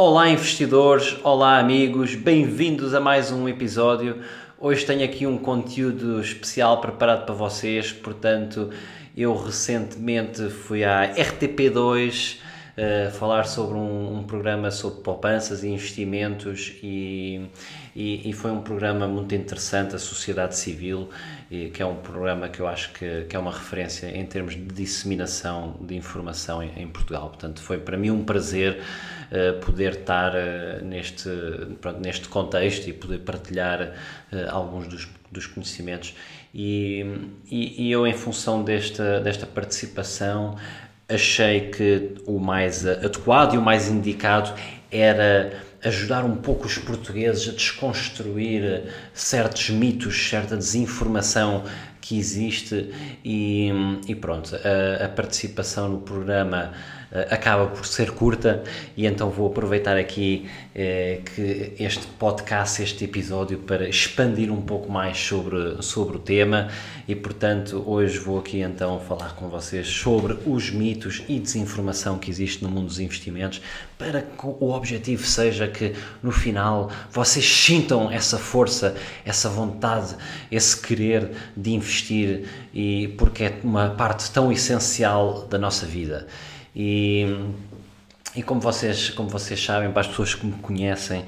Olá investidores, olá amigos, bem-vindos a mais um episódio. Hoje tenho aqui um conteúdo especial preparado para vocês, portanto, eu recentemente fui à RTP2 uh, falar sobre um, um, programa sobre poupanças e investimentos e, e, e, foi um programa muito interessante, a Sociedade Civil, e, que é um programa que eu acho que, que, é uma referência em termos de disseminação de informação em, em Portugal. Portanto, foi para mim um prazer uh, poder estar uh, neste, pronto, neste contexto e poder partilhar alguns dos, dos conhecimentos. E, e, e, eu, em função desta, desta participação, achei que o mais adequado e o mais indicado era ajudar um pouco os portugueses a desconstruir certos mitos, certa desinformação que existe e, e pronto, a, a participação no programa acaba por ser curta e então vou aproveitar aqui eh, que este podcast, este episódio para expandir um pouco mais sobre, sobre o tema e portanto hoje vou aqui então falar com vocês sobre os mitos e desinformação que existe no mundo dos investimentos para que o objetivo seja que no final vocês sintam essa força, essa vontade, esse querer de investir e porque é uma parte tão essencial da nossa vida. E, e como, vocês, como vocês sabem, para as pessoas que me conhecem,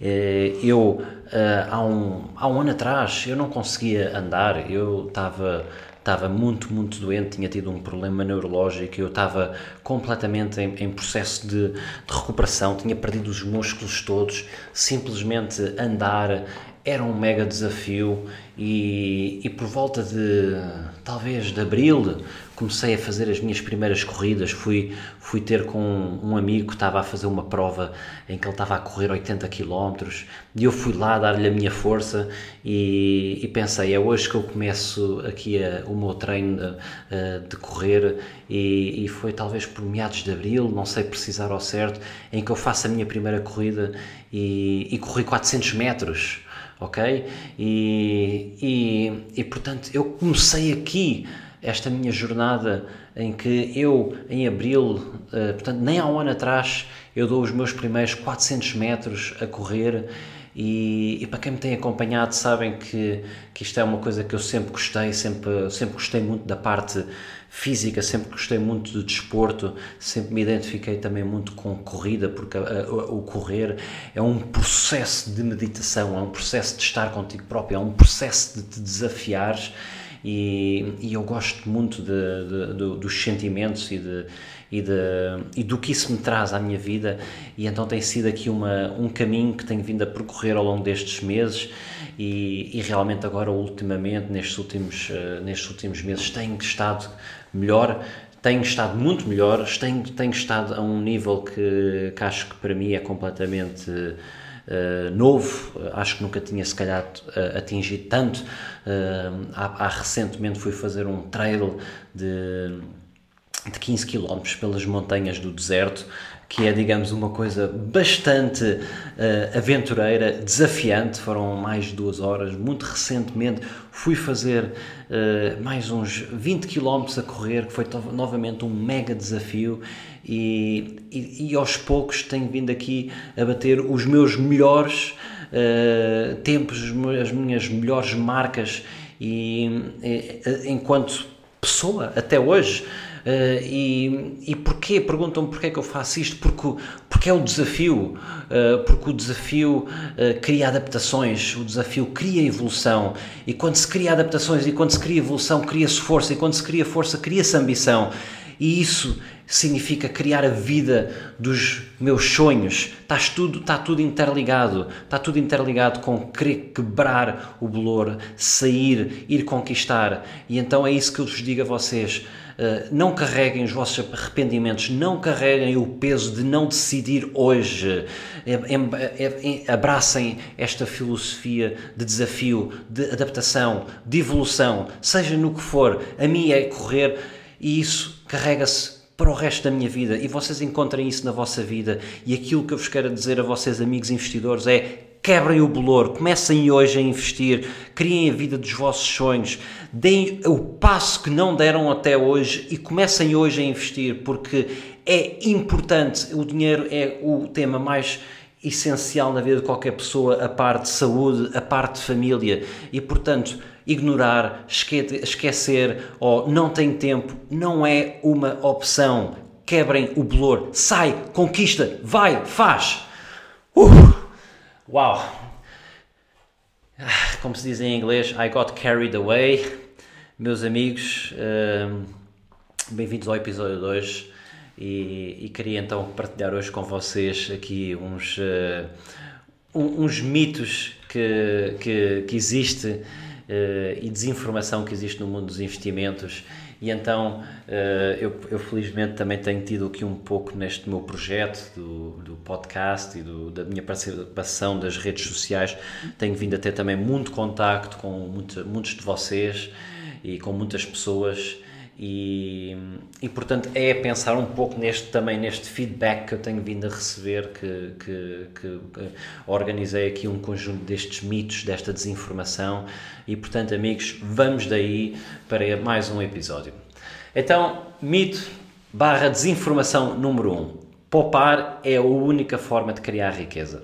eh, eu eh, há um, há um ano atrás eu não conseguia andar, eu estava estava muito, muito doente, tinha tido um problema neurológico, eu estava completamente em, em processo de, de, recuperação, tinha perdido os músculos todos, simplesmente andar era um mega desafio e, e por volta de talvez de abril comecei a fazer as minhas primeiras corridas fui fui ter com um amigo que estava a fazer uma prova em que ele estava a correr 80 km e eu fui lá dar-lhe a minha força e, e, pensei é hoje que eu começo aqui a, o meu treino de, de correr e, e, foi talvez por meados de abril não sei precisar ao certo em que eu faço a minha primeira corrida e, e corri 400 metros ok? E, e, e portanto eu comecei aqui esta minha jornada em que eu, em abril, uh, portanto, nem há um ano atrás, eu dou os meus primeiros 400 metros a correr. E, e, para quem me tem acompanhado sabem que, que isto é uma coisa que eu sempre gostei, sempre, sempre gostei muito da parte física, sempre gostei muito de desporto, sempre me identifiquei também muito com corrida, porque a, a, o correr é um processo de meditação, é um processo de estar contigo próprio, é um processo de te desafiares e, e eu gosto muito de, de, de, dos sentimentos e, de, e, de, e do que isso me traz à minha vida. E então tem sido aqui uma, um caminho que tenho vindo a percorrer ao longo destes meses. E, e realmente agora ultimamente nestes últimos, uh, nestes últimos meses tenho estado melhor, tenho estado muito melhor, tenho, tenho estado a um nível que, que acho que para mim é completamente uh, novo, acho que nunca tinha se calhar uh, atingido tanto. Uh, há, há, recentemente fui fazer um trail de, de 15 km pelas montanhas do deserto que é, digamos, uma coisa bastante uh, aventureira, desafiante. Foram mais de duas horas. Muito recentemente fui fazer uh, mais uns 20 km a correr, que foi novamente um mega desafio. E, e, e, aos poucos tenho vindo aqui a bater os meus melhores uh, tempos, as minhas melhores marcas. E enquanto pessoa, até hoje. Uh, e, e porquê? Perguntam-me porquê é que eu faço isto, porque, porque é o desafio, uh, porque o desafio uh, cria adaptações, o desafio cria evolução, e quando se cria adaptações e quando se cria evolução, cria-se força, e quando se cria força, cria-se ambição, e isso significa criar a vida dos meus sonhos. Está tudo, está tudo interligado. Está tudo interligado com querer quebrar o bolor, sair, ir conquistar. E então é isso que eu vos digo a vocês. Uh, não carreguem os vossos arrependimentos, não carreguem o peso de não decidir hoje. Abracem esta filosofia de desafio, de adaptação, de evolução, seja no que for. A minha é correr e isso carrega-se para o resto da minha vida. E vocês encontrem isso na vossa vida. E aquilo que eu vos quero dizer a vocês, amigos investidores, é quebrem o bolor, comecem hoje a investir, criem a vida dos vossos sonhos, deem o passo que não deram até hoje e comecem hoje a investir, porque é importante. O dinheiro é o tema mais essencial na vida de qualquer pessoa, a parte de saúde, a parte de família. E, portanto ignorar, esquecer ou não tem tempo, não é uma opção. Quebrem o bolor, sai, conquista, vai, faz. Uh! Uau! Ah, como se diz em inglês, I got carried away. Meus amigos, uh, bem-vindos ao episódio 2 e, e, queria então partilhar hoje com vocês aqui uns, uh, uns mitos que, que, que existe e desinformação que existe no mundo dos investimentos. E então uh, eu, eu, felizmente também tenho tido aqui um pouco neste meu projeto do, do podcast e do, da minha participação das redes sociais, tenho vindo a ter também muito contacto com muito, muitos de vocês e com muitas pessoas e, e portanto é pensar um pouco neste também neste feedback que eu tenho vindo a receber que, que, que, que organizei aqui um conjunto destes mitos desta desinformação. E portanto amigos vamos daí para mais um episódio. Então mito barra desinformação número 1 um. poupar é a única forma de criar riqueza.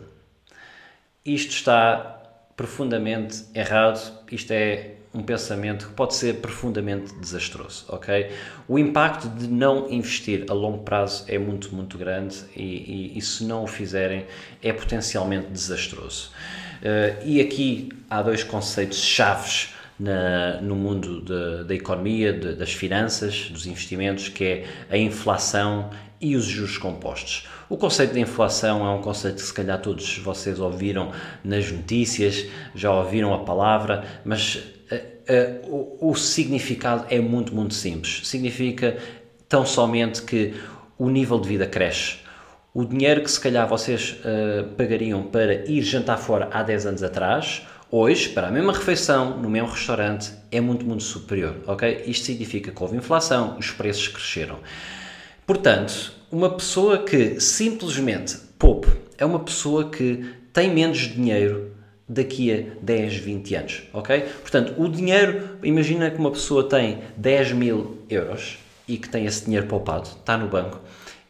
Isto está profundamente errado isto é um pensamento que pode ser profundamente desastroso, ok? O impacto de não investir a longo prazo é muito, muito grande e, e, e se não o fizerem é potencialmente desastroso. Uh, e aqui há dois conceitos chaves na, no mundo de, da economia, de, das finanças, dos investimentos, que é a inflação e os juros compostos. O conceito de inflação é um conceito que se calhar todos vocês ouviram nas notícias, já ouviram a palavra, mas uh, o, o, significado é muito, muito simples. Significa tão somente que o nível de vida cresce. O dinheiro que se calhar vocês uh, pagariam para ir jantar fora há 10 anos atrás, hoje, para a mesma refeição, no mesmo restaurante, é muito, muito superior, ok? Isto significa que houve inflação, os preços cresceram. Portanto, uma pessoa que simplesmente poupe é uma pessoa que tem menos dinheiro daqui a 10, 20 anos, ok? Portanto, o dinheiro, imagina que uma pessoa tem 10 mil euros e que tem esse dinheiro poupado, está no banco,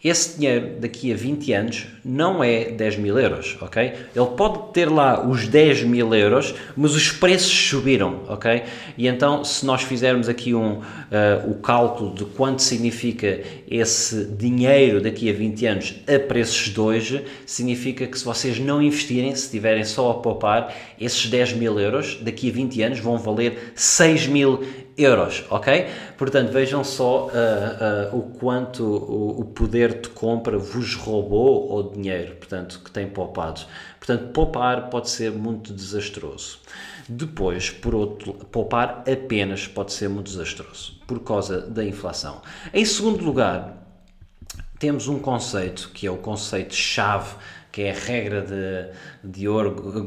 esse dinheiro daqui a 20 anos não é 10 mil euros, ok? Ele pode ter lá os 10 mil euros, mas os preços subiram, ok? E então, se nós fizermos aqui um, uh, o cálculo de quanto significa esse dinheiro daqui a 20 anos a preços de hoje, significa que se vocês não investirem, se estiverem só a poupar, esses 10 mil euros daqui a 20 anos vão valer 6 mil euros, ok? Portanto, vejam só uh, uh, o quanto o, o, poder de compra vos roubou o dinheiro, portanto, que tem poupado. Portanto, poupar pode ser muito desastroso. Depois, por outro, poupar apenas pode ser muito desastroso, por causa da inflação. Em segundo lugar, temos um conceito que é o conceito-chave, que é a regra de, de ouro.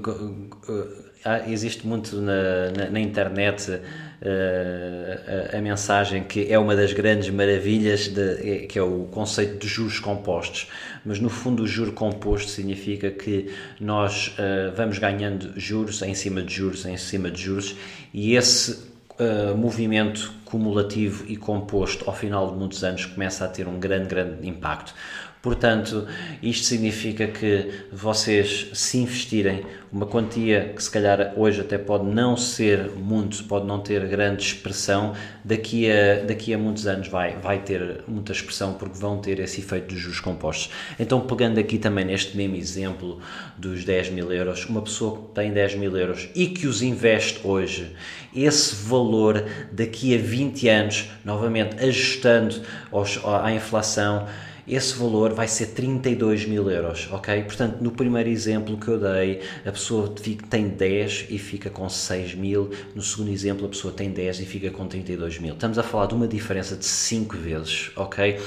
Ah, existe muito na, na, na internet a, a, mensagem que é uma das grandes maravilhas, de, é, que é o conceito de juros compostos. Mas no fundo, o juro composto significa que nós uh, vamos ganhando juros em cima de juros em cima de juros e esse Uh, movimento cumulativo e composto ao final de muitos anos começa a ter um grande, grande impacto. Portanto, isto significa que vocês, se investirem uma quantia que se calhar hoje até pode não ser muito, pode não ter grande expressão, daqui a, daqui a muitos anos vai, vai ter muita expressão porque vão ter esse efeito dos juros compostos. Então, pegando aqui também neste mesmo exemplo dos 10 mil euros, uma pessoa que tem 10 mil euros e que os investe hoje, esse valor daqui a 20 anos, novamente ajustando aos, à inflação, esse valor vai ser 32 mil euros, ok? Portanto, no primeiro exemplo que eu dei, a pessoa tem 10 e fica com 6 mil, no segundo exemplo, a pessoa tem 10 e fica com 32 mil. Estamos a falar de uma diferença de 5 vezes, ok?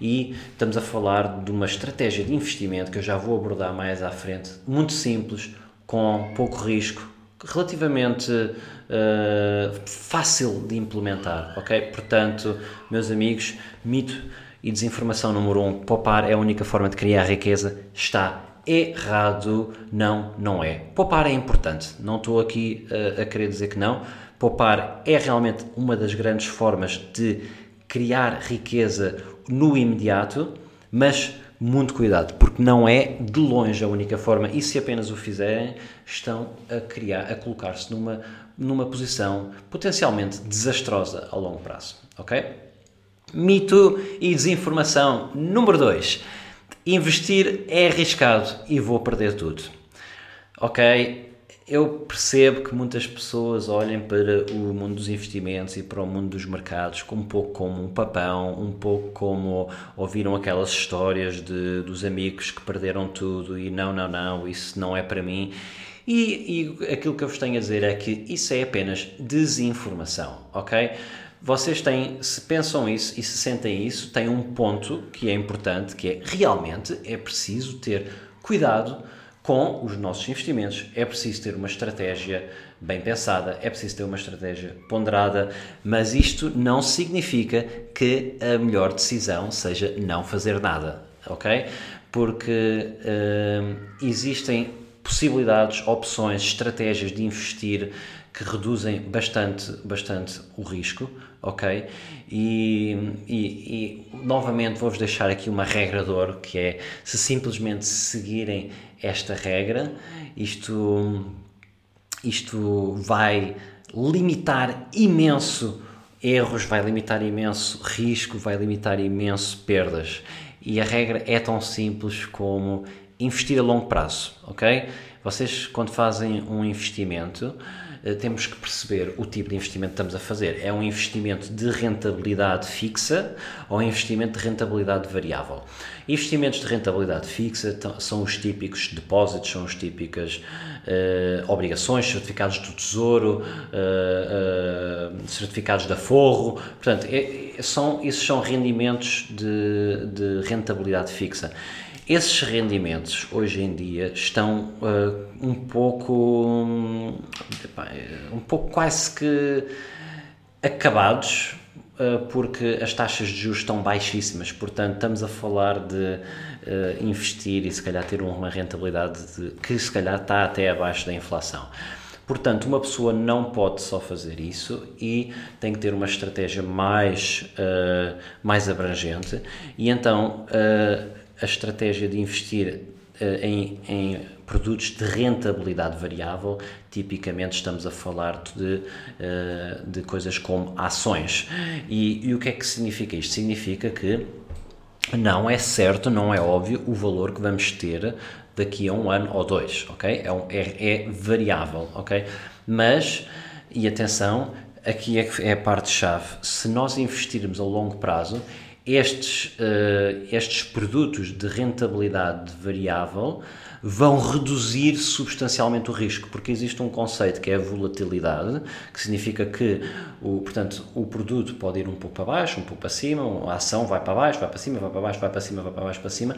E estamos a falar de uma estratégia de investimento que eu já vou abordar mais à frente, muito simples, com pouco risco, relativamente uh, fácil de implementar, ok? Portanto, meus amigos, mito e desinformação número um, poupar é a única forma de criar riqueza, está errado, não, não é. Poupar é importante, não estou aqui uh, a querer dizer que não. Poupar é realmente uma das grandes formas de criar riqueza no imediato, mas muito cuidado, porque não é de longe a única forma, e se apenas o fizerem, estão a criar, a colocar-se numa, numa posição potencialmente desastrosa a longo prazo, ok? Mito e desinformação número 2. Investir é arriscado e vou perder tudo. Ok, eu percebo que muitas pessoas olhem para o mundo dos investimentos e para o mundo dos mercados um pouco como um papão, um pouco como ouviram aquelas histórias de, dos amigos que perderam tudo e não, não, não, isso não é para mim. E, e aquilo que eu vos tenho a dizer é que isso é apenas desinformação, ok? Vocês têm, se pensam isso e se sentem isso, têm um ponto que é importante, que é realmente é preciso ter cuidado com os nossos investimentos. É preciso ter uma estratégia bem pensada, é preciso ter uma estratégia ponderada, mas isto não significa que a melhor decisão seja não fazer nada, ok? Porque uh, existem possibilidades, opções, estratégias de investir que reduzem bastante, bastante o risco, ok? E, e, e novamente vou-vos deixar aqui uma regra de ouro, que é se simplesmente seguirem esta regra, isto, isto vai limitar imenso erros, vai limitar imenso risco, vai limitar imenso perdas. E a regra é tão simples como investir a longo prazo, ok? Vocês, quando fazem um investimento, temos que perceber o tipo de investimento que estamos a fazer. É um investimento de rentabilidade fixa ou um investimento de rentabilidade variável? Investimentos de rentabilidade fixa são os típicos depósitos, são as típicas uh, obrigações, certificados do Tesouro, uh, certificados da Forro. Portanto, é, são, esses são rendimentos de, de rentabilidade fixa. Esses rendimentos hoje em dia estão uh, um pouco um, um pouco quase que acabados uh, porque as taxas de juros estão baixíssimas, portanto estamos a falar de uh, investir e se calhar ter uma rentabilidade de, que se calhar está até abaixo da inflação. Portanto, uma pessoa não pode só fazer isso e tem que ter uma estratégia mais, uh, mais abrangente e então uh, a estratégia de investir uh, em, em, produtos de rentabilidade variável, tipicamente estamos a falar de, uh, de coisas como ações. E, e o que é que significa isto? Significa que não é certo, não é óbvio o valor que vamos ter daqui a um ano ou dois, ok? É, um, é, é variável, ok? Mas, e atenção, aqui é, é a parte-chave, se nós investirmos a longo prazo, estes, uh, estes produtos de rentabilidade variável vão reduzir substancialmente o risco, porque existe um conceito que é a volatilidade, que significa que o, portanto, o produto pode ir um pouco para baixo, um pouco para cima, a ação vai para baixo, vai para cima, vai para baixo, vai para cima, vai para baixo, para cima,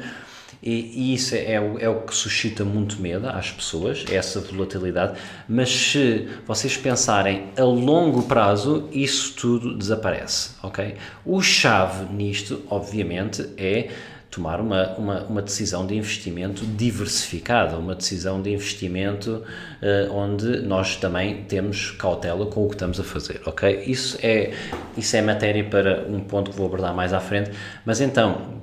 e, e isso é, é, o, é o que suscita muito medo às pessoas, essa volatilidade, mas se vocês pensarem a longo prazo, isso tudo desaparece, ok? O chave nisto, obviamente, é tomar uma, uma, uma, decisão de investimento diversificada, uma decisão de investimento uh, onde nós também temos cautela com o que estamos a fazer, ok? Isso é, isso é matéria para um ponto que vou abordar mais à frente, mas então,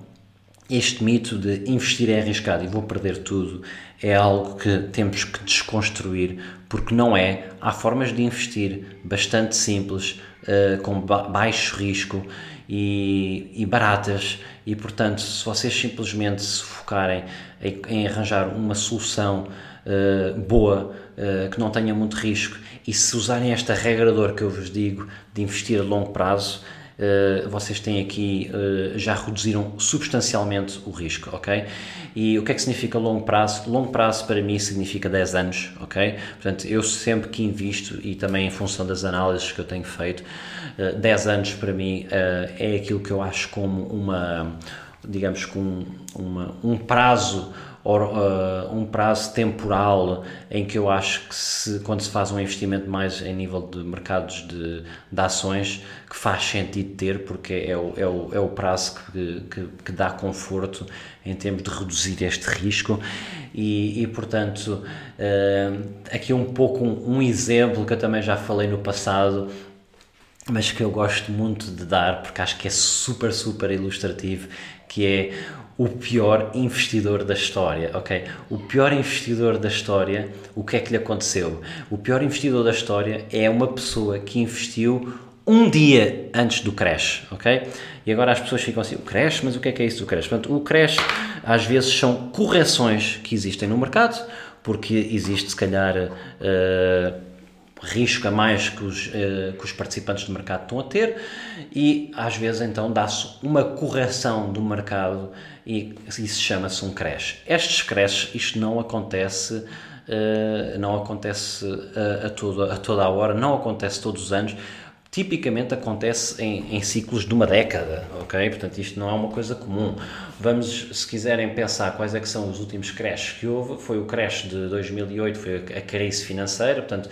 este mito de investir é arriscado e vou perder tudo é algo que temos que desconstruir porque não é. Há formas de investir bastante simples, uh, com ba baixo risco e, e, baratas, e portanto, se vocês simplesmente se focarem em, em arranjar uma solução uh, boa, uh, que não tenha muito risco, e se usarem esta regra que eu vos digo de investir a longo prazo, uh, vocês têm aqui, uh, já reduziram substancialmente o risco, ok? E o que é que significa longo prazo? Longo prazo para mim significa 10 anos, ok? Portanto, eu sempre que invisto e também em função das análises que eu tenho feito, uh, 10 anos para mim é aquilo que eu acho como uma, digamos, com uma, um prazo or, uh, um prazo temporal em que eu acho que se, quando se faz um investimento mais em nível de mercados de, de ações que faz sentido ter porque é o, é o, é o prazo que, que, que dá conforto em termos de reduzir este risco. E, e portanto uh, aqui um pouco um, um exemplo que eu também já falei no passado mas que eu gosto muito de dar porque acho que é super, super ilustrativo, que é o pior investidor da história, ok? O pior investidor da história, o que é que lhe aconteceu? O pior investidor da história é uma pessoa que investiu um dia antes do crash, ok? E agora as pessoas ficam assim, o crash, mas o que é que é isso do crash? Portanto, o crash às vezes são correções que existem no mercado, porque existe se calhar uh, risco a mais que os, uh, que os participantes do mercado estão a ter e às vezes então dá-se uma correção do mercado e isso chama-se um crash. Estes crashes, isto não acontece, uh, não acontece a, a, toda, a toda a hora, não acontece todos os anos, tipicamente acontece em, em, ciclos de uma década, ok? Portanto, isto não é uma coisa comum. Vamos, se quiserem pensar quais é que são os últimos crashes que houve, foi o crash de 2008, foi a crise financeira, portanto,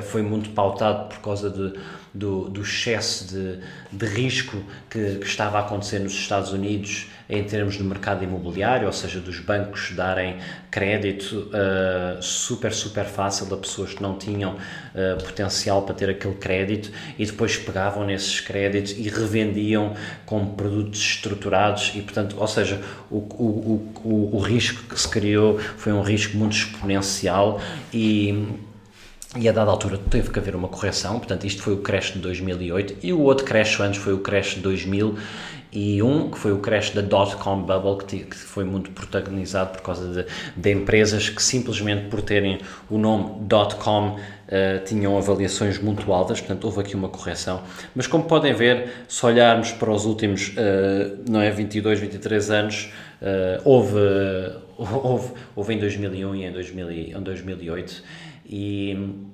foi muito pautado por causa de, do, do excesso de, de risco que, que estava a acontecer nos Estados Unidos em termos de mercado imobiliário, ou seja, dos bancos darem crédito uh, super, super fácil a pessoas que não tinham uh, potencial para ter aquele crédito e depois pegavam nesses créditos e revendiam como produtos estruturados e, portanto, ou seja, o, o, o, o risco que se criou foi um risco muito exponencial e e a dada altura teve que haver uma correção, portanto isto foi o crash de 2008 e o outro crash antes foi o crash de 2000 e um que foi o crash da dot-com bubble que, que, foi muito protagonizado por causa de, de, empresas que simplesmente por terem o nome dot-com uh, tinham avaliações muito altas, portanto houve aqui uma correção. Mas como podem ver, se olharmos para os últimos, uh, não é, 22, 23 anos, uh, houve, houve, houve em 2001 e em, 2000, em 2008 e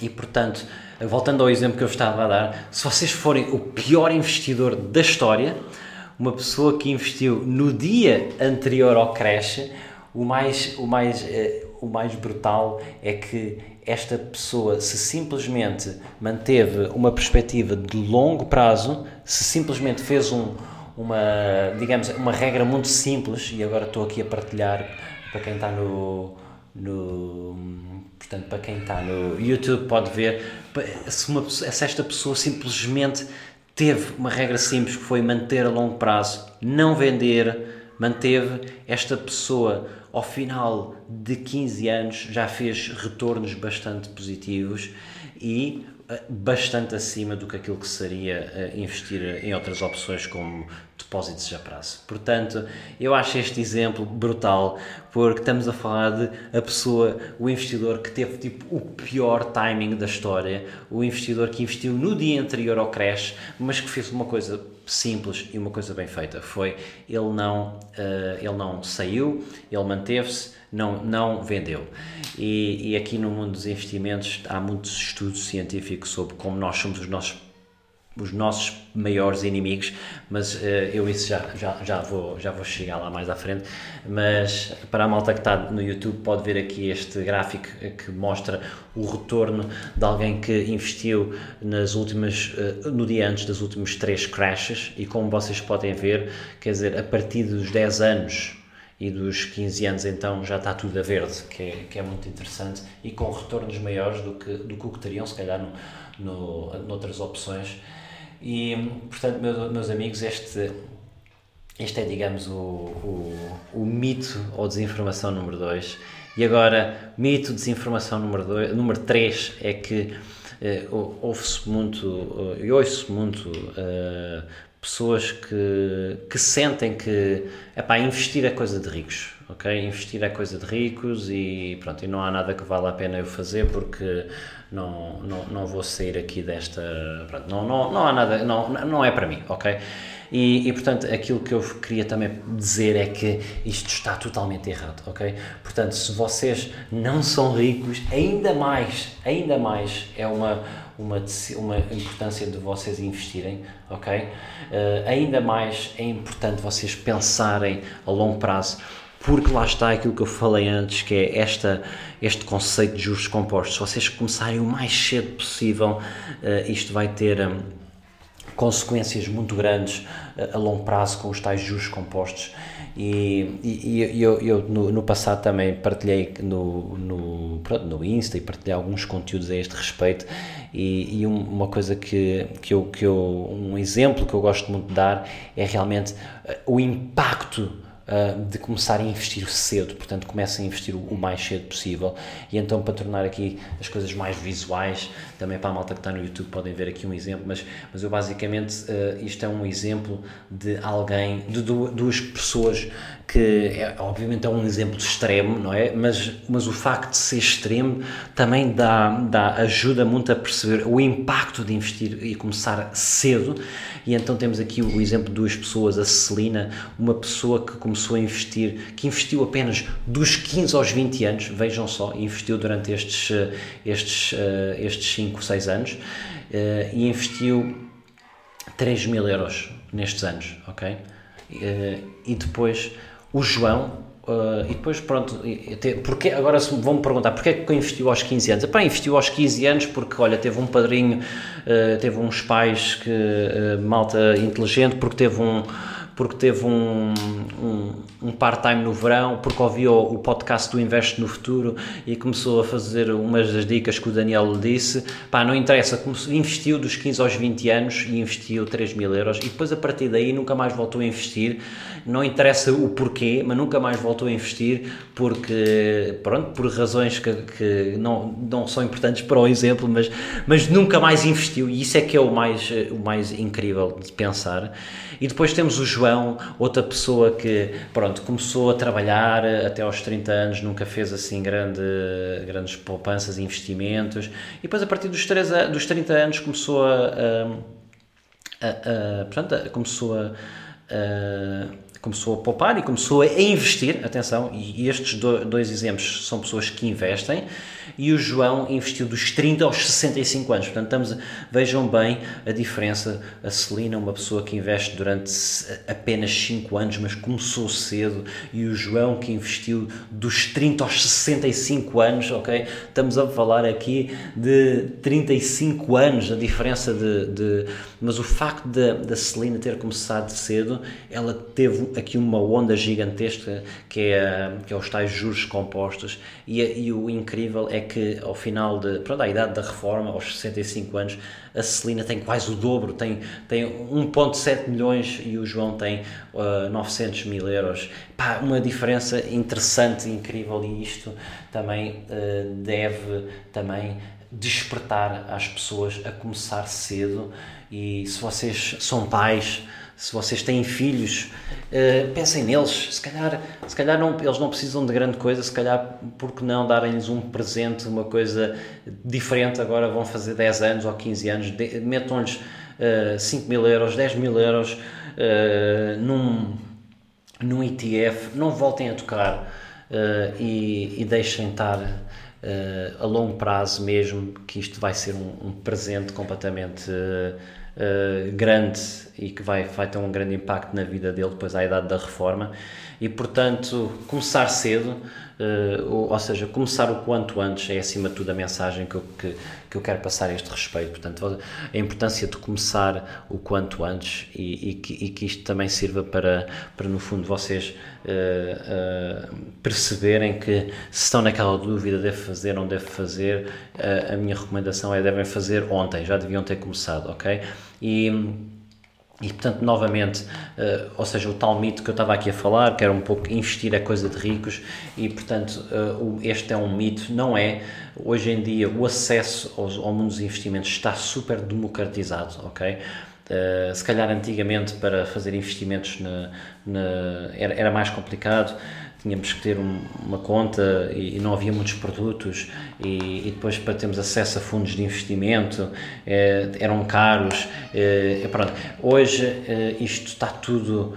e portanto, voltando ao exemplo que eu estava a dar, se vocês forem o pior investidor da história, uma pessoa que investiu no dia anterior ao crash, o mais, o mais, eh, o mais brutal é que esta pessoa, se simplesmente manteve uma perspectiva de longo prazo, se simplesmente fez um, uma, digamos, uma regra muito simples, e agora estou aqui a partilhar para quem está no, no Portanto, para quem está no YouTube pode ver se, uma, se esta pessoa simplesmente teve uma regra simples que foi manter a longo prazo, não vender, manteve esta pessoa ao final de 15 anos já fez retornos bastante positivos e bastante acima do que aquilo que seria eh, investir em outras opções como depósitos a prazo. Portanto, eu acho este exemplo brutal porque estamos a falar de a pessoa, o investidor que teve tipo o pior timing da história, o investidor que investiu no dia anterior ao crash, mas que fez uma coisa simples e uma coisa bem feita. Foi ele não, uh, ele não saiu, ele manteve-se, não, não vendeu. E, e aqui no mundo dos investimentos há muitos estudos científicos sobre como nós somos os nossos os nossos maiores inimigos, mas uh, eu isso já, já, já, vou, já vou chegar lá mais à frente. Mas para a malta que está no YouTube, pode ver aqui este gráfico que mostra o retorno de alguém que investiu nas últimas, uh, no dia antes das últimas três crashes. E como vocês podem ver, quer dizer, a partir dos 10 anos e dos 15 anos então já está tudo a verde, que é, que é muito interessante e com retornos maiores do que, do que o que teriam, se calhar, no, no, noutras opções. E, portanto, meus, meus amigos, este, este é, digamos, o, o, o mito ou desinformação número 2. E agora, mito, desinformação número 3 número três é que uh, ouve-se muito, uh, e ouço muito uh, pessoas que, que sentem que epá, investir é coisa de ricos. ok? Investir é coisa de ricos e pronto, e não há nada que valha a pena eu fazer porque não, não, não vou sair aqui desta, pronto, não, não, não há nada, não, não é para mim, ok? E, e, portanto, aquilo que eu queria também dizer é que isto está totalmente errado, ok? Portanto, se vocês não são ricos, ainda mais, ainda mais é uma, uma, uma importância de vocês investirem, ok? Uh, ainda mais é importante vocês pensarem a longo prazo, porque lá está aquilo que eu falei antes, que é esta, este conceito de juros compostos. Se vocês começarem o mais cedo possível, uh, isto vai ter. Um, consequências muito grandes a, a longo prazo com os tais juros compostos. E, e, e eu, eu no, no, passado também partilhei no, no, pronto, no Insta e partilhei alguns conteúdos a este respeito. E, e uma coisa que, que, eu, que eu, um exemplo que eu gosto muito de dar é realmente eh, o impacto uh, de começar a investir cedo, portanto comecem a investir o, o, mais cedo possível e então para tornar aqui as coisas mais visuais, também para a malta que está no YouTube podem ver aqui um exemplo, mas, mas eu basicamente uh, isto é um exemplo de alguém, de duas pessoas que é, obviamente é um exemplo extremo, não é? Mas, mas o facto de ser extremo também dá, dá, ajuda muito a perceber o impacto de investir e começar cedo. E então temos aqui o exemplo de duas pessoas, a Celina, uma pessoa que começou a investir, que investiu apenas dos 15 aos 20 anos, vejam só, investiu durante estes, estes, estes 5, 6 anos, eh, e investiu 3 mil euros nestes anos, ok? Eh, e depois o João, uh, e depois pronto, até, porque, agora vão-me perguntar porquê é que investiu aos 15 anos? Epá, investiu aos 15 anos porque, olha, teve um padrinho, uh, teve uns pais que, uh, malta inteligente, porque teve um porque teve um, um, um part-time no verão, porque ouviu o podcast do Investe no Futuro e começou a fazer umas das dicas que o Daniel lhe disse. Pá, não interessa, investiu dos 15 aos 20 anos e investiu 3 mil euros e depois a partir daí nunca mais voltou a investir. Não interessa o porquê, mas nunca mais voltou a investir porque, pronto, por razões que, que não, não são importantes para o exemplo, mas, mas nunca mais investiu e isso é que é o mais, o mais incrível de pensar. E depois temos o João, outra pessoa que, pronto, começou a trabalhar até aos 30 anos, nunca fez assim grande, grandes poupanças e investimentos, e depois a partir dos, 3, dos 30 anos começou a, a, a, a portanto, começou a, começou a poupar e começou a investir, atenção, e estes dois exemplos são pessoas que investem, e o João investiu dos 30 aos 65 anos. Portanto, estamos, vejam bem a diferença. A Celina, uma pessoa que investe durante apenas 5 anos, mas começou cedo, e o João que investiu dos 30 aos 65 anos, ok? Estamos a falar aqui de 35 anos, a diferença de. de mas o facto da Celina ter começado cedo, ela teve aqui uma onda gigantesca que é, que é os tais juros compostos, e, e o incrível é que ao final de, pronto, à idade da reforma, aos 65 anos, a Celina tem quase o dobro, tem, tem 1.7 milhões e o João tem uh, 900 mil euros. Pá, uma diferença interessante, incrível e isto também uh, deve também despertar as pessoas a começar cedo e se vocês são pais se vocês têm filhos, uh, pensem neles. Se calhar, se calhar não, eles não precisam de grande coisa, se calhar, porque não darem-lhes um presente, uma coisa diferente? Agora vão fazer 10 anos ou 15 anos, metam-lhes uh, 5 mil euros, 10 mil euros uh, num, num ETF, não voltem a tocar e, e deixem estar. Uh, a longo prazo mesmo, que isto vai ser um, um presente completamente uh, uh, grande e que vai, vai ter um grande impacto na vida dele depois à idade da reforma e portanto começar cedo uh, ou, ou, seja, começar o quanto antes é acima de tudo a mensagem que eu, que, que eu quero passar a este respeito portanto a importância de começar o quanto antes e, e, que, e que, isto também sirva para, para no fundo vocês uh, perceberem que se estão naquela dúvida deve fazer não deve fazer a minha recomendação é devem fazer ontem, já deviam ter começado, ok? E, e portanto, novamente, uh, ou seja, o tal mito que eu estava aqui a falar, que era um pouco investir é coisa de ricos, e portanto, uh, este é um mito, não é. Hoje em dia, o acesso aos, ao mundo dos investimentos está super democratizado, ok? Uh, se calhar antigamente para fazer investimentos na, na, era, era, mais complicado. Tínhamos que ter um, uma conta e, e, não havia muitos produtos e, e, depois para termos acesso a fundos de investimento eh, eram caros eh, pronto. hoje eh, isto está tudo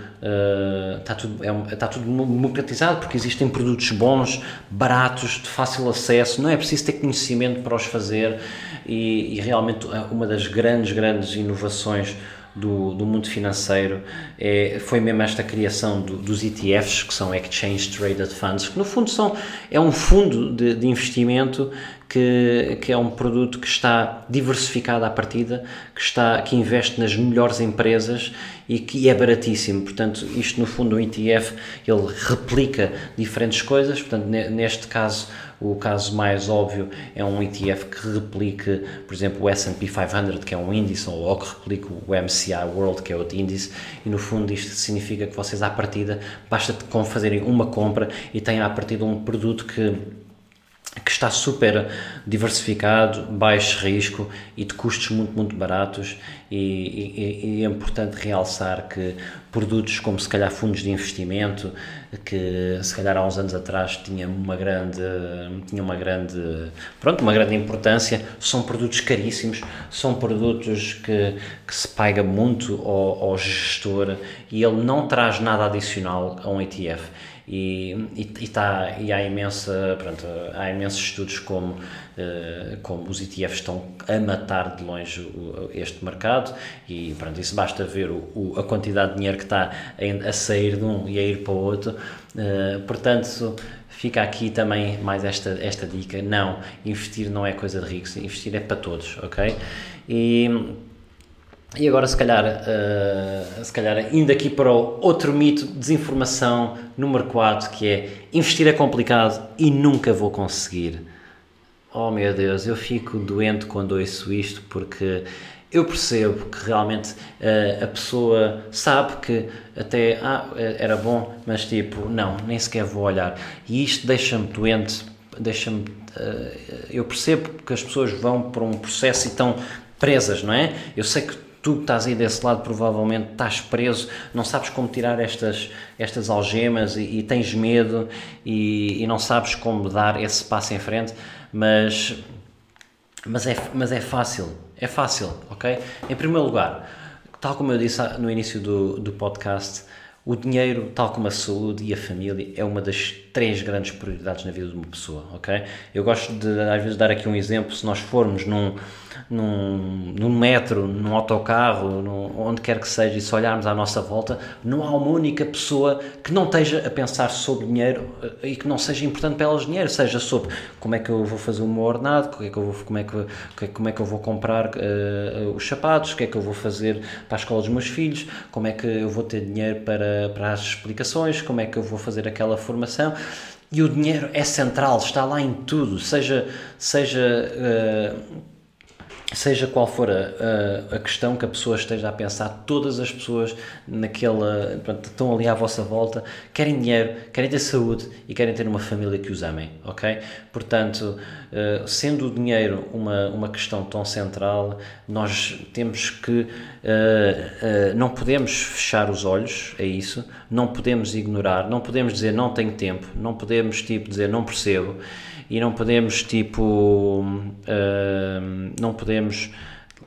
está tudo, é, está tudo democratizado porque existem produtos bons, baratos, de fácil acesso, não é preciso ter conhecimento para os fazer e, e realmente uma das grandes, grandes inovações do, do mundo financeiro é, foi mesmo esta criação do, dos ETFs, que são Exchange Traded Funds, que no fundo são, é um fundo de, de investimento que, que, é um produto que está diversificado à partida, que, está, que investe nas melhores empresas e que é baratíssimo. Portanto, isto no fundo, o ETF, ele replica diferentes coisas. Portanto, neste caso, o caso mais óbvio é um ETF que replique, por exemplo, o S&P 500, que é um índice, ou que replique o MSCI World, que é outro índice, e no fundo isto significa que vocês à partida, basta fazerem uma compra e têm à partida um produto que que está super diversificado, baixo risco e de custos muito, muito baratos. E, e, e, é importante realçar que produtos como se calhar fundos de investimento, que se calhar há uns anos atrás tinha uma grande, tinha uma grande, pronto, uma grande importância, são produtos caríssimos, são produtos que, que se paga muito ao, ao gestor e ele não traz nada adicional a um ETF e, e, e, tá, e há, imensa, pronto, há imensos estudos como, uh, como os ETFs estão a matar de longe este mercado e pronto, isso basta ver o, o, a quantidade de dinheiro que está a, sair de um e a ir para o outro. Uh, portanto, fica aqui também mais esta, esta dica. Não, investir não é coisa de ricos, investir é para todos, ok? E e agora, se calhar, uh, se calhar, indo aqui para o outro mito, desinformação número 4, que é investir é complicado e nunca vou conseguir. Oh meu Deus, eu fico doente quando ouço isto porque eu percebo que realmente uh, a pessoa sabe que até ah, era bom, mas tipo, não, nem sequer vou olhar. E isto deixa-me doente, deixa-me. Uh, eu percebo que as pessoas vão para um processo e estão presas, não é? Eu sei que tu que estás aí desse lado provavelmente estás preso, não sabes como tirar estas, estas algemas e, e tens medo e, e, não sabes como dar esse passo em frente, mas, mas, é, mas é fácil, é fácil, ok? Em primeiro lugar, tal como eu disse no início do, do podcast, o dinheiro, tal como a saúde e a família, é uma das três grandes prioridades na vida de uma pessoa, ok? Eu gosto de, às vezes, dar aqui um exemplo. Se nós formos num, num, num metro, num autocarro, num, onde quer que seja, e se olharmos à nossa volta, não há uma única pessoa que não esteja a pensar sobre dinheiro eh, e que não seja importante para elas dinheiro, seja sobre como é que eu vou fazer o meu ordenado, como é que eu vou, como é que, como é que eu vou comprar uh, os sapatos, o que é que eu vou fazer para a escola dos meus filhos, como é que eu vou ter dinheiro para, para as explicações, como é que eu vou fazer aquela formação. E o dinheiro é central, está lá em tudo, seja, seja uh, seja qual for a, a, a, questão que a pessoa esteja a pensar, todas as pessoas naquela, pronto, estão ali à vossa volta, querem dinheiro, querem ter saúde e querem ter uma família que os amem, ok? Portanto, uh, sendo o dinheiro uma, uma questão tão central, nós temos que, uh, uh, não podemos fechar os olhos a isso, não podemos ignorar, não podemos dizer não tenho tempo, não podemos tipo dizer não percebo, e não podemos tipo uh, não podemos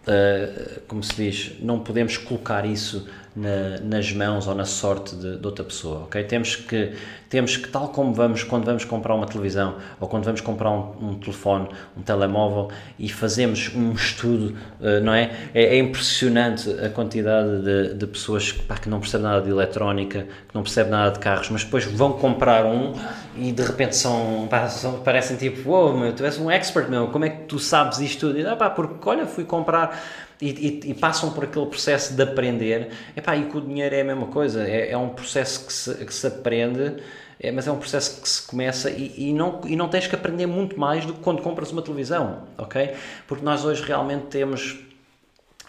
uh, como se diz não podemos colocar isso na, nas mãos ou na sorte de, de, outra pessoa, ok? Temos que, temos que, tal como vamos quando vamos comprar uma televisão ou quando vamos comprar um, um telefone, um telemóvel e fazemos um estudo, uh, não é? é? é? impressionante a quantidade de, de pessoas que, pá, que não percebem nada de eletrónica, que não percebem nada de carros, mas depois vão comprar um e de repente são, pá, são parecem tipo, uou, wow, tu és um expert, meu, como é que tu sabes isto tudo? E, ah, pá, porque, olha, fui comprar e, e, e, passam por aquele processo de aprender. Epá, e com o dinheiro é a mesma coisa, é, é um processo que se, que se aprende, é, mas é um processo que se começa e, e, não, e não tens que aprender muito mais do que quando compras uma televisão, ok? Porque nós hoje realmente temos,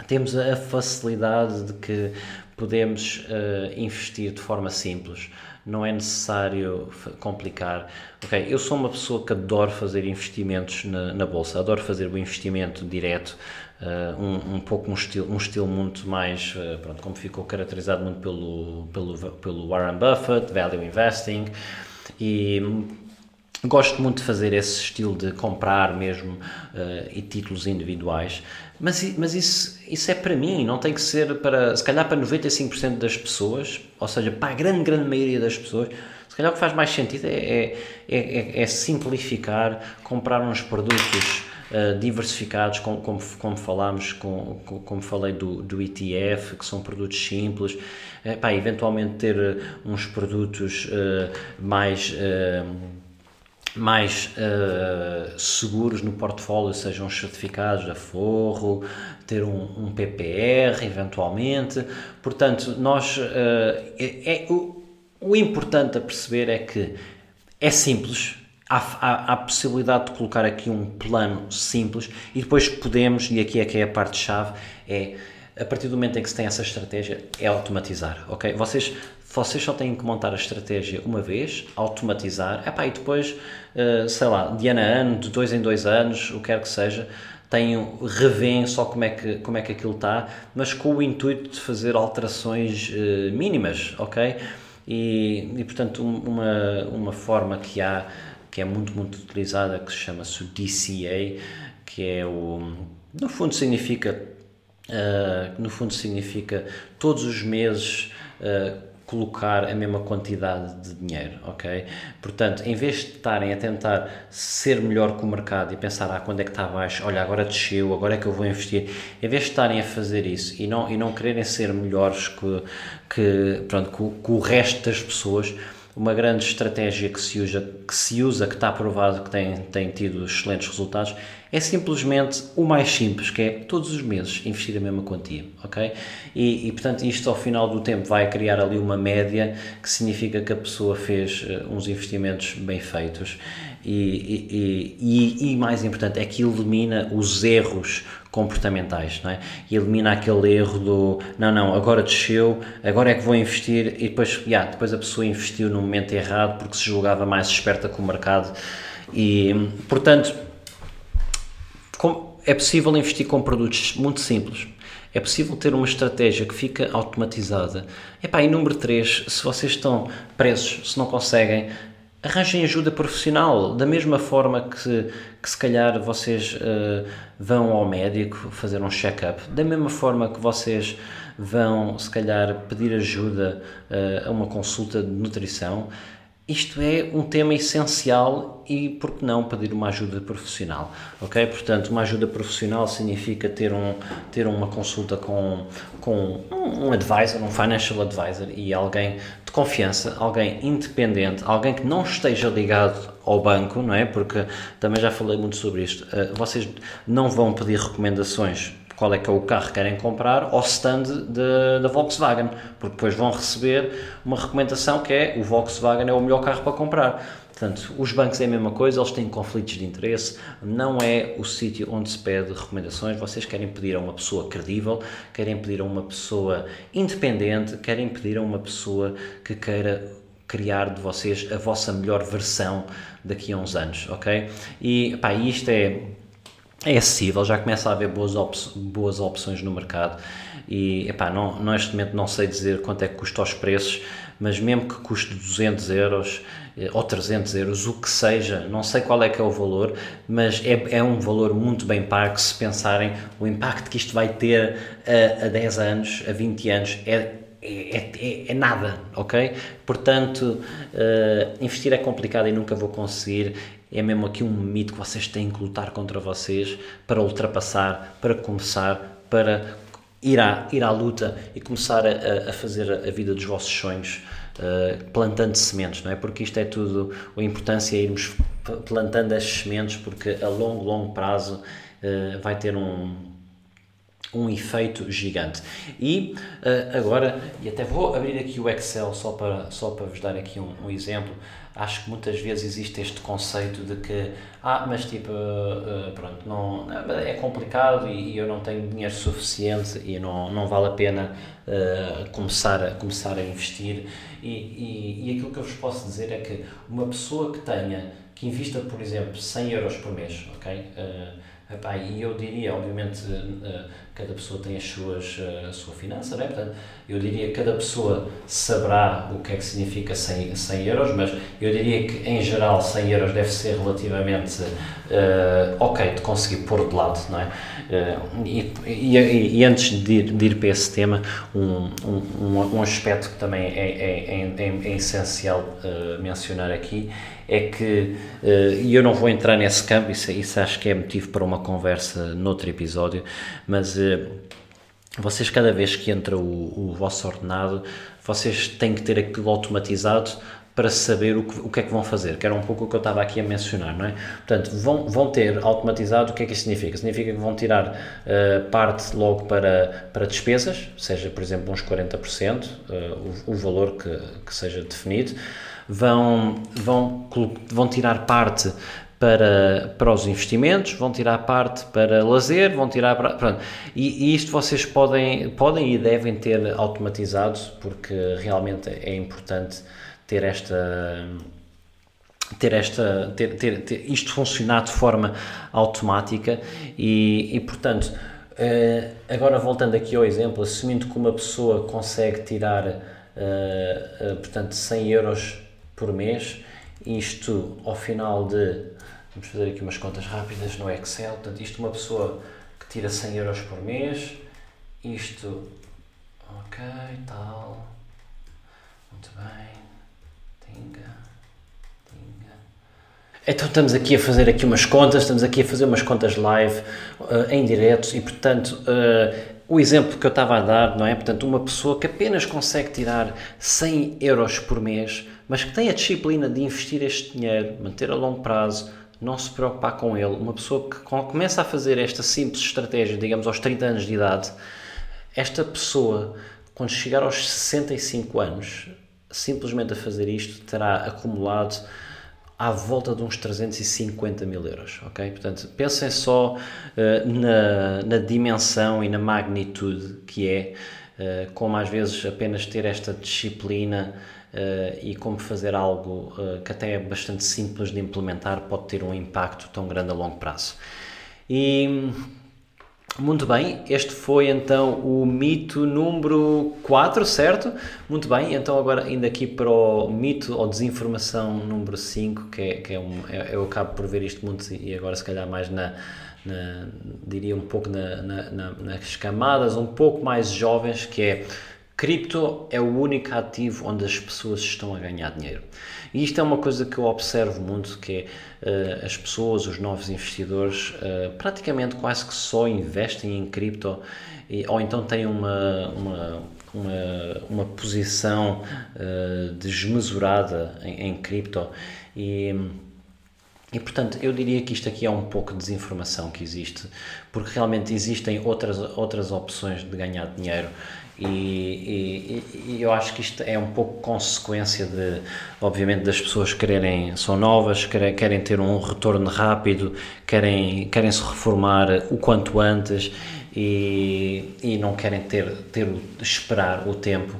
temos a facilidade de que podemos uh, investir de forma simples não é necessário complicar. Ok, eu sou uma pessoa que adoro fazer investimentos na, na bolsa, adoro fazer o investimento direto, uh, um, um pouco um estilo, um estilo muito mais, uh, pronto, como ficou caracterizado muito pelo, pelo, pelo Warren Buffett, Value Investing. E Gosto muito de fazer esse estilo de comprar mesmo uh, e títulos individuais, mas, mas isso, isso é para mim, não tem que ser para, se calhar para 95% das pessoas, ou seja, para a grande, grande maioria das pessoas, se calhar o que faz mais sentido é, é, é, é simplificar, comprar uns produtos uh, diversificados, como, como, como falámos, com, como falei do, do ETF, que são produtos simples, uh, pá, eventualmente ter uns produtos uh, mais mais uh, seguros no portfólio, sejam os certificados da Forro, ter um, um PPR eventualmente. Portanto, nós uh, é, é, o, o, importante a perceber é que é simples. Há, há, há, a possibilidade de colocar aqui um plano simples e depois podemos, e aqui é que é a parte-chave, é a partir do momento em que se tem essa estratégia, é automatizar, ok? Vocês vocês só têm que montar a estratégia uma vez, automatizar, epá, e depois, uh, sei lá, de ano a ano, de dois em dois anos, o que quer que seja, tenham, revêem só como é, que, como é que aquilo está, mas com o intuito de fazer alterações uh, mínimas, ok? E, e portanto, uma, uma forma que há, que é muito, muito utilizada, que se chama-se o DCA, que é o, no fundo significa, uh, no fundo significa todos os meses uh, colocar a mesma quantidade de dinheiro, ok? Portanto, em vez de estarem a tentar ser melhor que o mercado e pensar, ah, quando é que está abaixo, olha, agora desceu, agora é que eu vou investir, em vez de estarem a fazer isso e não, e não quererem ser melhores que, que, pronto, que, que o resto das pessoas, uma grande estratégia que se usa, que, se usa, que está provado que tem, tem tido excelentes resultados, é simplesmente o mais simples, que é todos os meses investir a mesma quantia, ok? E, e, portanto isto ao final do tempo vai criar ali uma média que significa que a pessoa fez uh, uns investimentos bem feitos e, e, e, mais importante é que elimina os erros comportamentais, não é? E elimina aquele erro do não, não, agora desceu, agora é que vou investir e depois, yeah, depois a pessoa investiu no momento errado porque se julgava mais esperta com o mercado e, portanto, é possível investir com produtos muito simples. É possível ter uma estratégia que fica automatizada. Epá, e número 3, se vocês estão presos, se não conseguem, arranjem ajuda profissional. Da mesma forma que, que se calhar vocês uh, vão ao médico fazer um check-up, da mesma forma que vocês vão, se calhar, pedir ajuda uh, a uma consulta de nutrição, isto é um tema essencial e, por que não, pedir uma ajuda profissional, ok? Portanto, uma ajuda profissional significa ter, um, ter uma consulta com, com um advisor, um financial advisor e alguém de confiança, alguém independente, alguém que não esteja ligado ao banco, não é? Porque também já falei muito sobre isto. Eh, vocês não vão pedir recomendações qual é que é o carro que querem comprar ao stand da Volkswagen, porque depois vão receber uma recomendação que é o Volkswagen é o melhor carro para comprar. Portanto, os bancos é a mesma coisa, eles têm conflitos de interesse, não é o sítio onde se pede recomendações. Vocês querem pedir a uma pessoa credível, querem pedir a uma pessoa independente, querem pedir a uma pessoa que queira criar de vocês a vossa melhor versão daqui a uns anos, ok? E pá, isto é é acessível, já começa a haver boas, op boas opções no mercado e epá, não, neste momento não sei dizer quanto é que custa os preços, mas mesmo que custe 200 euros eh, ou 300 euros, o que seja, não sei qual é que é o valor, mas é, é um valor muito bem pago se pensarem o impacto que isto vai ter a, a 10 anos, a 20 anos, é, é, é, é, nada, ok? Portanto, uh, investir é complicado e nunca vou conseguir é mesmo aqui um mito que vocês têm que lutar contra vocês para ultrapassar, para começar, para ir à, ir à luta e começar a, a fazer a vida dos vossos sonhos uh, plantando sementes, não é? Porque isto é tudo, a importância é irmos plantando as sementes porque a longo, longo prazo uh, vai ter um, um efeito gigante. E uh, agora, e até vou abrir aqui o Excel só para, só para vos dar aqui um, um exemplo, acho que muitas vezes existe este conceito de que, ah, mas tipo, uh, pronto, não, é complicado e, eu não tenho dinheiro suficiente e não, não vale a pena uh, começar, a, começar a investir. E, e, e aquilo que eu vos posso dizer é que uma pessoa que tenha, que invista, por exemplo, 100 euros por mês, ok? Uh, Epá, e eu diria, obviamente, cada pessoa tem as suas, uh, a sua finança, né? Portanto, eu diria que cada pessoa saberá o que é que significa 100, 100 euros, mas eu diria que, em geral, 100 euros deve ser relativamente uh, ok de conseguir pôr de lado, não é? E, e, e, antes de ir, de ir, para esse tema, um, um, um aspecto que também é, é, é, é essencial mencionar aqui é que, e eu não vou entrar nesse campo, isso, isso acho que é motivo para uma conversa noutro episódio, mas vocês cada vez que entra o, o vosso ordenado, vocês têm que ter aquilo automatizado para saber o que, o que é que vão fazer, que era um pouco o que eu estava aqui a mencionar, não é? Portanto, vão, vão ter automatizado, o que é que isso significa? Significa que vão tirar uh, parte logo para, para despesas, seja, por exemplo, uns 40%, uh, o, o valor que, que seja definido, vão, vão, vão tirar parte para, para os investimentos, vão tirar parte para lazer, vão tirar para. Pronto. E, e, isto vocês podem, podem e devem ter automatizado, porque realmente é importante ter esta. Ter, esta, ter, ter, ter isto funcionar de forma automática e, e portanto, uh, agora voltando aqui ao exemplo, assumindo que uma pessoa consegue tirar, uh, uh, portanto, 100 euros por mês. Isto ao final de. Vamos fazer aqui umas contas rápidas no Excel. Portanto, isto uma pessoa que tira 100 euros por mês. Isto. Ok, tal. Muito bem. Então estamos aqui a fazer aqui umas contas, estamos aqui a fazer umas contas live, uh, em direto, e portanto uh, o exemplo que eu estava a dar, não é? Portanto, uma pessoa que apenas consegue tirar 100 euros por mês, mas que tem a disciplina de investir este dinheiro, manter a longo prazo, não se preocupar com ele, uma pessoa que começa a fazer esta simples estratégia, digamos aos 30 anos de idade, esta pessoa, quando chegar aos 65 anos, simplesmente a fazer isto, terá acumulado à volta de uns 350 mil euros, ok? Portanto, pensem só uh, na, na, dimensão e na magnitude que é, uh, como às vezes apenas ter esta disciplina uh, e como fazer algo que até é bastante simples de implementar pode ter um impacto tão grande a longo prazo. E muito bem, este foi então o mito número 4, certo? Muito bem, então agora indo aqui para o mito ou desinformação número 5, que, é, que é um, é, eu acabo por ver isto muito e agora se calhar mais na, na diria um pouco na, na, nas camadas um pouco mais jovens, que é cripto é o único ativo onde as pessoas estão a ganhar dinheiro. E isto é uma coisa que eu observo muito, que é uh, as pessoas, os novos investidores, uh, praticamente quase que só investem em cripto e, ou então têm uma, uma, uma, uma posição uh, desmesurada em, em cripto e e portanto, eu diria que isto aqui é um pouco de desinformação que existe, porque realmente existem outras, outras opções de ganhar dinheiro e, e, e, eu acho que isto é um pouco consequência de, obviamente, das pessoas quererem, são novas, querem, querem ter um retorno rápido, querem, querem se reformar o quanto antes e, e não querem ter, ter esperar o tempo.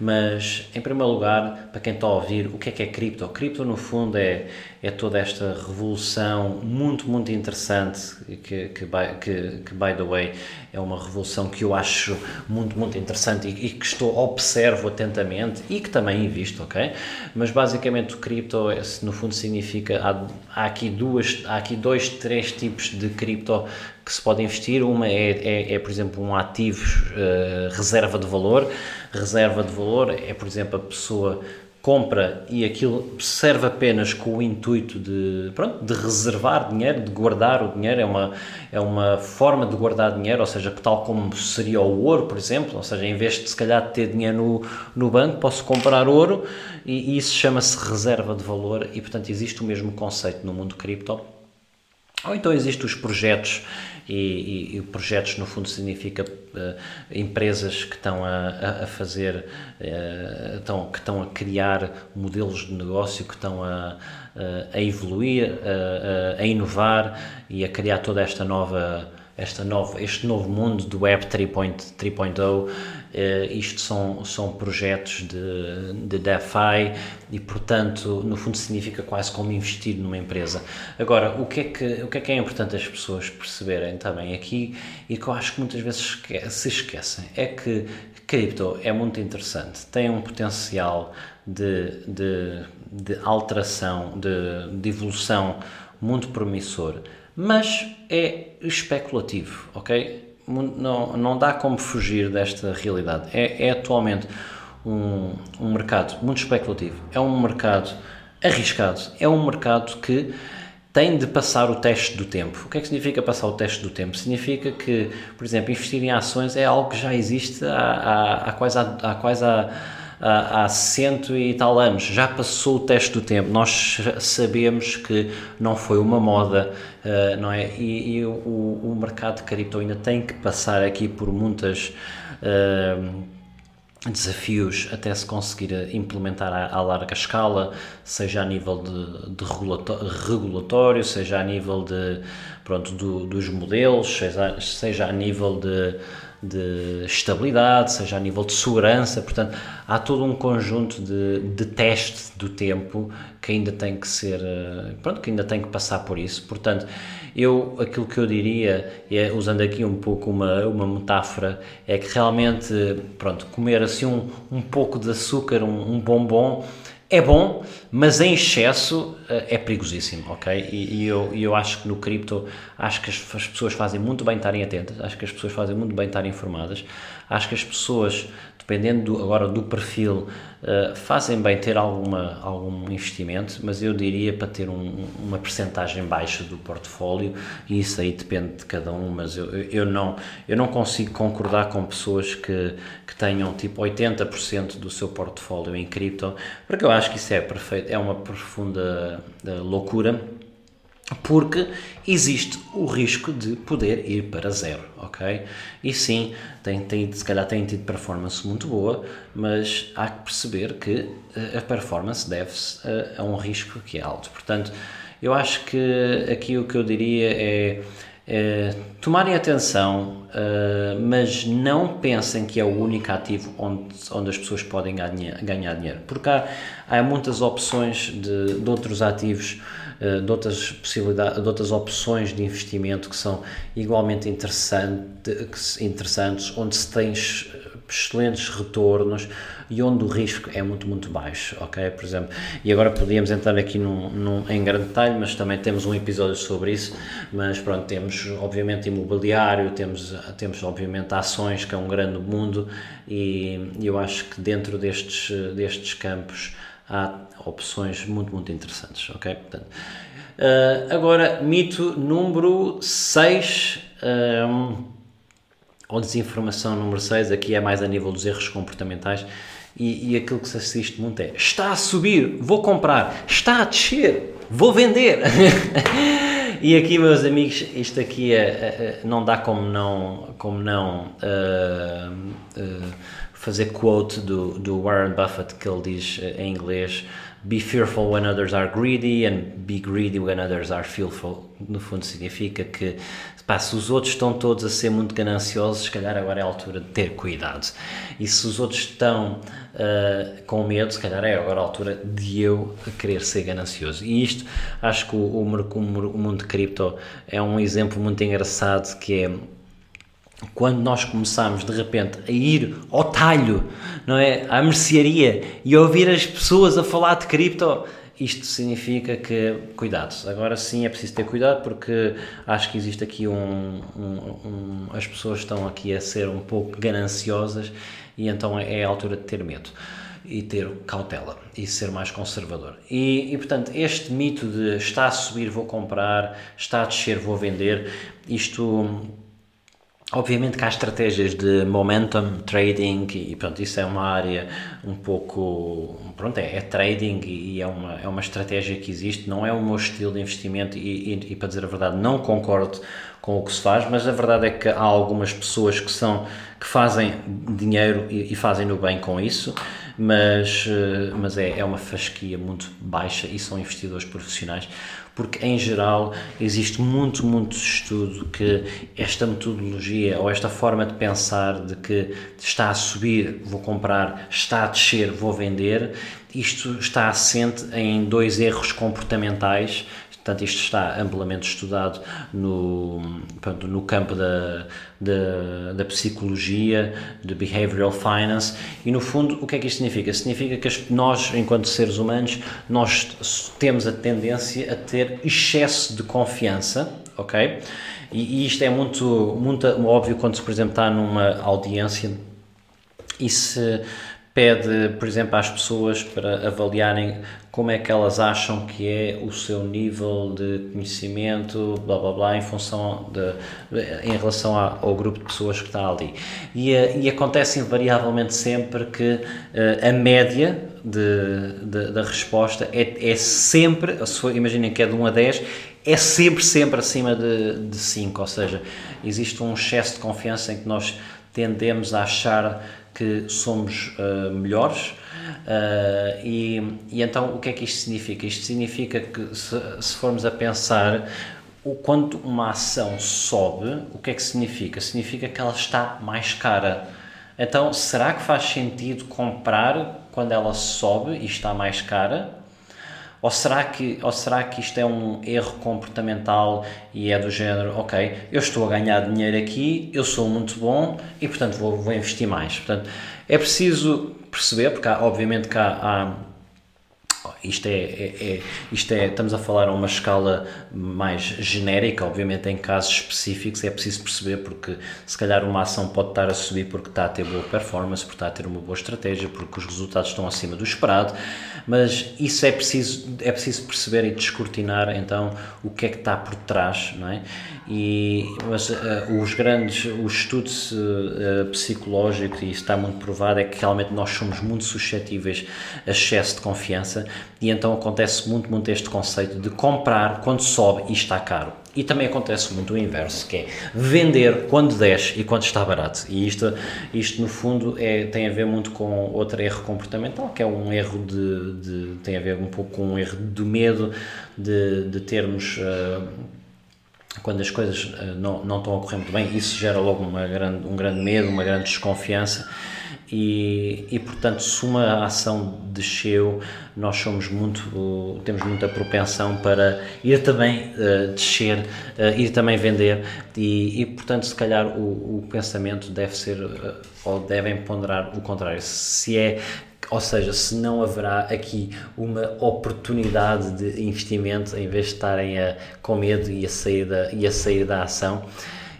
Mas, em primeiro lugar, para quem está a ouvir, o que é que é cripto? Cripto, no fundo, é, é toda esta revolução muito, muito interessante que, que, que, que, by the way, é uma revolução que eu acho muito, muito interessante e, e que estou, observo atentamente e que também invisto, ok? Mas, basicamente, o cripto, no fundo, significa, há, há, aqui duas, há aqui dois, três tipos de cripto que se pode investir. Uma é, é, é por exemplo, um ativo uh, reserva de valor. Reserva de valor é, por exemplo, a pessoa compra e aquilo serve apenas com o intuito de, pronto, de reservar dinheiro, de guardar o dinheiro, é uma, é uma forma de guardar dinheiro, ou seja, tal como seria o ouro, por exemplo, ou seja, em vez de se calhar ter dinheiro no, no banco, posso comprar ouro e, e isso chama-se reserva de valor e, portanto, existe o mesmo conceito no mundo cripto. Ou então existem os projetos e, e, e, projetos no fundo significa uh, empresas que estão a, a fazer, uh, estão, que estão a criar modelos de negócio, que estão a, a evoluir, a inovar e a criar toda esta nova esta nova, este novo mundo do Web 3.0. Uh, isto são, são projetos de, de DeFi e, portanto, no fundo significa quase como investir numa empresa. Agora, o que é que, o que, é, que é importante as pessoas perceberem também aqui e que eu acho que muitas vezes se esquecem é que cripto é muito interessante, tem um potencial de, de, de alteração, de, de evolução muito promissor, mas é especulativo, ok? Não, não dá como fugir desta realidade. É, é atualmente um, um mercado muito especulativo, é um mercado arriscado, é um mercado que tem de passar o teste do tempo. O que é que significa passar o teste do tempo? Significa que, por exemplo, investir em ações é algo que já existe há, há, há quase, há, há quase há, há, cento e tal anos. Já passou o teste do tempo. Nós sabemos que não foi uma moda, uh, não é? E, e o, o, mercado de cripto ainda tem que passar aqui por muitas. Uh, desafios até se conseguir implementar à, à larga escala, seja a nível de, de regulatório, seja a nível de, pronto, do, dos modelos, seja, seja a nível de, de estabilidade, seja a nível de segurança, portanto, há todo um conjunto de, de teste do tempo que ainda tem que ser, eh, pronto, que ainda tem que passar por isso, portanto, eu, aquilo que eu diria, é, usando aqui um pouco uma, uma metáfora, é que realmente, pronto, comer assim um, um pouco de açúcar, um, um bombom, é bom, mas em excesso uh, é perigosíssimo, ok? E, e, eu, eu acho que no cripto, acho que as, as, pessoas fazem muito bem estarem atentas, acho que as pessoas fazem muito bem estarem informadas, acho que as pessoas dependendo do, agora do perfil, uh, fazem bem ter alguma, algum investimento, mas eu diria para ter um, uma percentagem baixa do portfólio, e isso aí depende de cada um, mas eu, eu, não, eu não consigo concordar com pessoas que, que tenham tipo 80% do seu portfólio em cripto, porque eu acho que isso é perfeito, é uma profunda uh, loucura porque existe o risco de poder ir para zero, ok? E sim, tem, tem, se calhar tem tido performance muito boa, mas há que perceber que eh, a performance deve-se a, a, um risco que é alto. Portanto, eu acho que aqui o que eu diria é, é tomarem atenção, uh, mas não pensem que é o único ativo onde, onde as pessoas podem ganhar, ganhar dinheiro, porque há, há muitas opções de, de outros ativos eh, de outras possibilidades, de outras opções de investimento que são igualmente interessante, interessantes, onde se tem excelentes retornos e onde o risco é muito, muito baixo, ok? Por exemplo, e agora podíamos entrar aqui num, num, em grande detalhe, mas também temos um episódio sobre isso, mas pronto, temos obviamente imobiliário, temos, temos obviamente ações, que é um grande mundo, e eu acho que dentro destes, destes campos há opções muito, muito interessantes, ok? Portanto, uh, agora, mito número 6, um, ou desinformação número 6, aqui é mais a nível dos erros comportamentais, e, e aquilo que se assiste muito é, está a subir, vou comprar, está a descer, vou vender. e aqui, meus amigos, isto aqui é, é, não dá como não, como não uh, uh, fazer quote do, do Warren Buffett que ele diz eh, em inglês Be fearful when others are greedy and be greedy when others are fearful. No fundo significa que pá, se os outros estão todos a ser muito gananciosos, se calhar agora é a altura de ter cuidado. E se os outros estão uh, com medo, se calhar é agora a altura de eu querer ser ganancioso. E isto, acho que o, o, o mundo de cripto é um exemplo muito engraçado que é quando nós começamos de repente a ir ao talho, não é, à mercearia e ouvir as pessoas a falar de cripto, isto significa que, cuidado, agora sim é preciso ter cuidado porque acho que existe aqui um, um, um as pessoas estão aqui a ser um pouco gananciosas e então é a altura de ter medo e ter cautela e ser mais conservador. E, e, portanto, este mito de está a subir, vou comprar, está a descer, vou vender, isto Obviamente que há estratégias de momentum trading e pronto, isso é uma área um pouco, pronto, é, é trading e é uma, é uma estratégia que existe, não é o meu estilo de investimento e, e, e, para dizer a verdade não concordo com o que se faz, mas a verdade é que há algumas pessoas que são, que fazem dinheiro e, e fazem no bem com isso mas, uh, mas é, é uma fasquia muito baixa e são investidores profissionais, porque em geral existe muito, muito estudo que esta metodologia ou esta forma de pensar de que está a subir, vou comprar, está a descer, vou vender, isto está assente em dois erros comportamentais Portanto, isto está amplamente estudado no, no campo da, da, da, psicologia, de behavioral finance, e no fundo o que é que isto significa? Significa que nós, enquanto seres humanos, nós temos a tendência a ter excesso de confiança, ok? E, e isto é muito, muito óbvio quando se, por exemplo, está numa audiência e se pede, por exemplo, às pessoas para avaliarem como é que elas acham que é o seu nível de conhecimento, blá blá blá, em função de, em relação ao grupo de pessoas que está ali. E, eh, e acontece invariavelmente sempre que uh, a média de, de, da resposta é, é sempre, imaginem que é de 1 a 10, é sempre, sempre acima de, de 5, ou seja, existe um excesso de confiança em que nós tendemos a achar que somos uh, melhores. Uh, e, e, então o que é que isto significa? Isto significa que se, se formos a pensar o, quando uma ação sobe, o que é que significa? Significa que ela está mais cara. Então, será que faz sentido comprar quando ela sobe e está mais cara? Ou será, que, ou será que isto é um erro comportamental e é do género, ok, eu estou a ganhar dinheiro aqui, eu sou muito bom e, portanto, vou, vou investir mais. Portanto, é preciso perceber, porque há, obviamente que há, há isto é, é, é, isto é, estamos a falar a uma escala mais genérica, obviamente em casos específicos é preciso perceber porque se calhar uma ação pode estar a subir porque está a ter boa performance, porque está a ter uma boa estratégia, porque os resultados estão acima do esperado, mas isso é preciso, é preciso perceber e descortinar então o que é que está por trás, não é? E, mas uh, os grandes, os estudos uh, psicológicos, e isso está muito provado, é que realmente nós somos muito suscetíveis a excesso de confiança e então acontece muito, muito este conceito de comprar quando sobe e está caro. E também acontece muito o inverso, que é vender quando desce e quando está barato. E isto, isto no fundo, é, tem a ver muito com outro erro comportamental, que é um erro de, de tem a ver um pouco com um erro do medo de, de termos... Uh, quando as coisas uh, não, não estão a correr muito bem, isso gera logo uma grande, um grande medo, uma grande desconfiança. E, e portanto se uma ação desceu nós somos muito temos muita propensão para ir também uh, descer uh, ir também vender. E, e portanto se calhar o, o pensamento deve ser uh, ou devem ponderar o contrário. Se é ou seja, se não haverá aqui uma oportunidade de investimento em vez de estarem a, com medo e a sair da, e a sair da ação,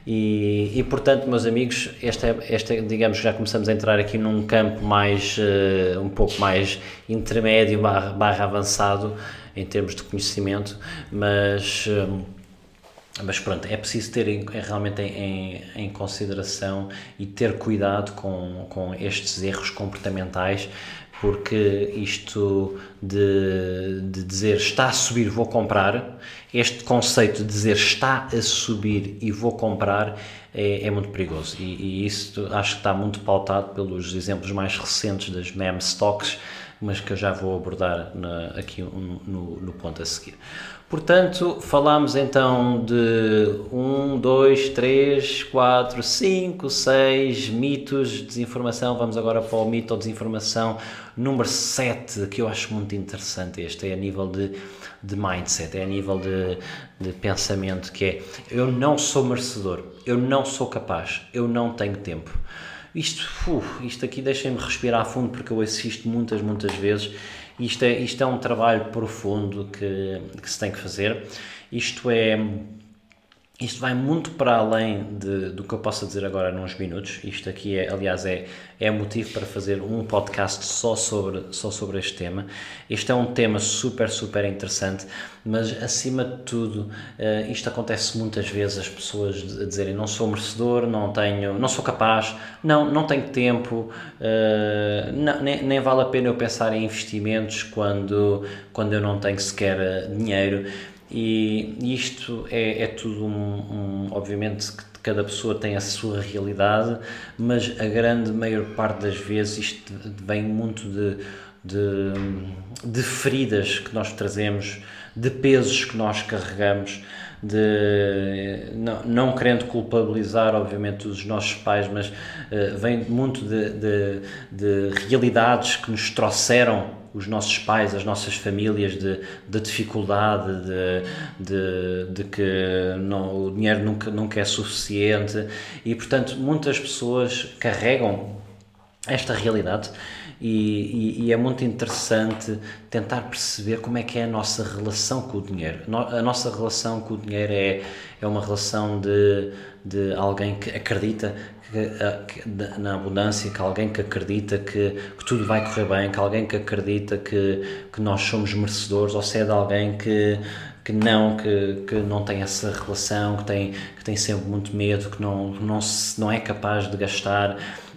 e, e, portanto, meus amigos, esta, esta, digamos que já começamos a entrar aqui num campo mais, uh, um pouco mais intermédio barra, barra, avançado em termos de conhecimento, mas, uh, mas pronto, é preciso ter em, realmente em, em, consideração e ter cuidado com, com estes erros comportamentais porque isto de, de, dizer está a subir, vou comprar, este conceito de dizer está a subir e vou comprar é, é muito perigoso. E, e, isso acho que está muito pautado pelos exemplos mais recentes das meme stocks, mas que eu já vou abordar na, aqui no, no ponto a seguir. Portanto, falámos então de 1, 2, 3, 4, 5, 6 mitos de desinformação. Vamos agora para o mito ou desinformação número 7, que eu acho muito interessante. Este é a nível de, de mindset, é a nível de, de pensamento, que é eu não sou merecedor, eu não sou capaz, eu não tenho tempo. Isto, uf, isto aqui deixem-me respirar a fundo porque eu assisto muitas, muitas vezes isto é, isto é um trabalho profundo que, que se tem que fazer. Isto é isto vai muito para além de, do que eu possa dizer agora nos minutos. Isto aqui, é, aliás, é, é motivo para fazer um podcast só sobre, só sobre este tema. Este é um tema super, super interessante, mas acima de tudo, uh, isto acontece muitas vezes as pessoas dizerem não sou merecedor, não tenho, não sou capaz, não, não tenho tempo, uh, não, nem, nem vale a pena eu pensar em investimentos quando, quando eu não tenho sequer eh, dinheiro. E isto é, é tudo, um, um obviamente, que, cada pessoa tem a sua realidade, mas a grande maior parte das vezes isto vem muito de, de, de feridas que nós trazemos, de pesos que nós carregamos de não, não querendo culpabilizar obviamente os nossos pais mas uh, vem muito de, de, de, realidades que nos trouxeram os nossos pais, as nossas famílias de, de dificuldade, de, de, de que não, o dinheiro nunca, nunca é suficiente. E portanto muitas pessoas carregam esta realidade e, e, e, é muito interessante tentar perceber como é que é a nossa relação com o dinheiro. A nossa relação com o dinheiro é, é uma relação de, de alguém que acredita que, que, na abundância, que alguém que acredita que, que, tudo vai correr bem, que alguém que acredita que, que nós somos merecedores, ou se é de alguém que, que não, que, que não tem essa relação, que tem, que tem sempre muito medo, que não, não, se, não é capaz de gastar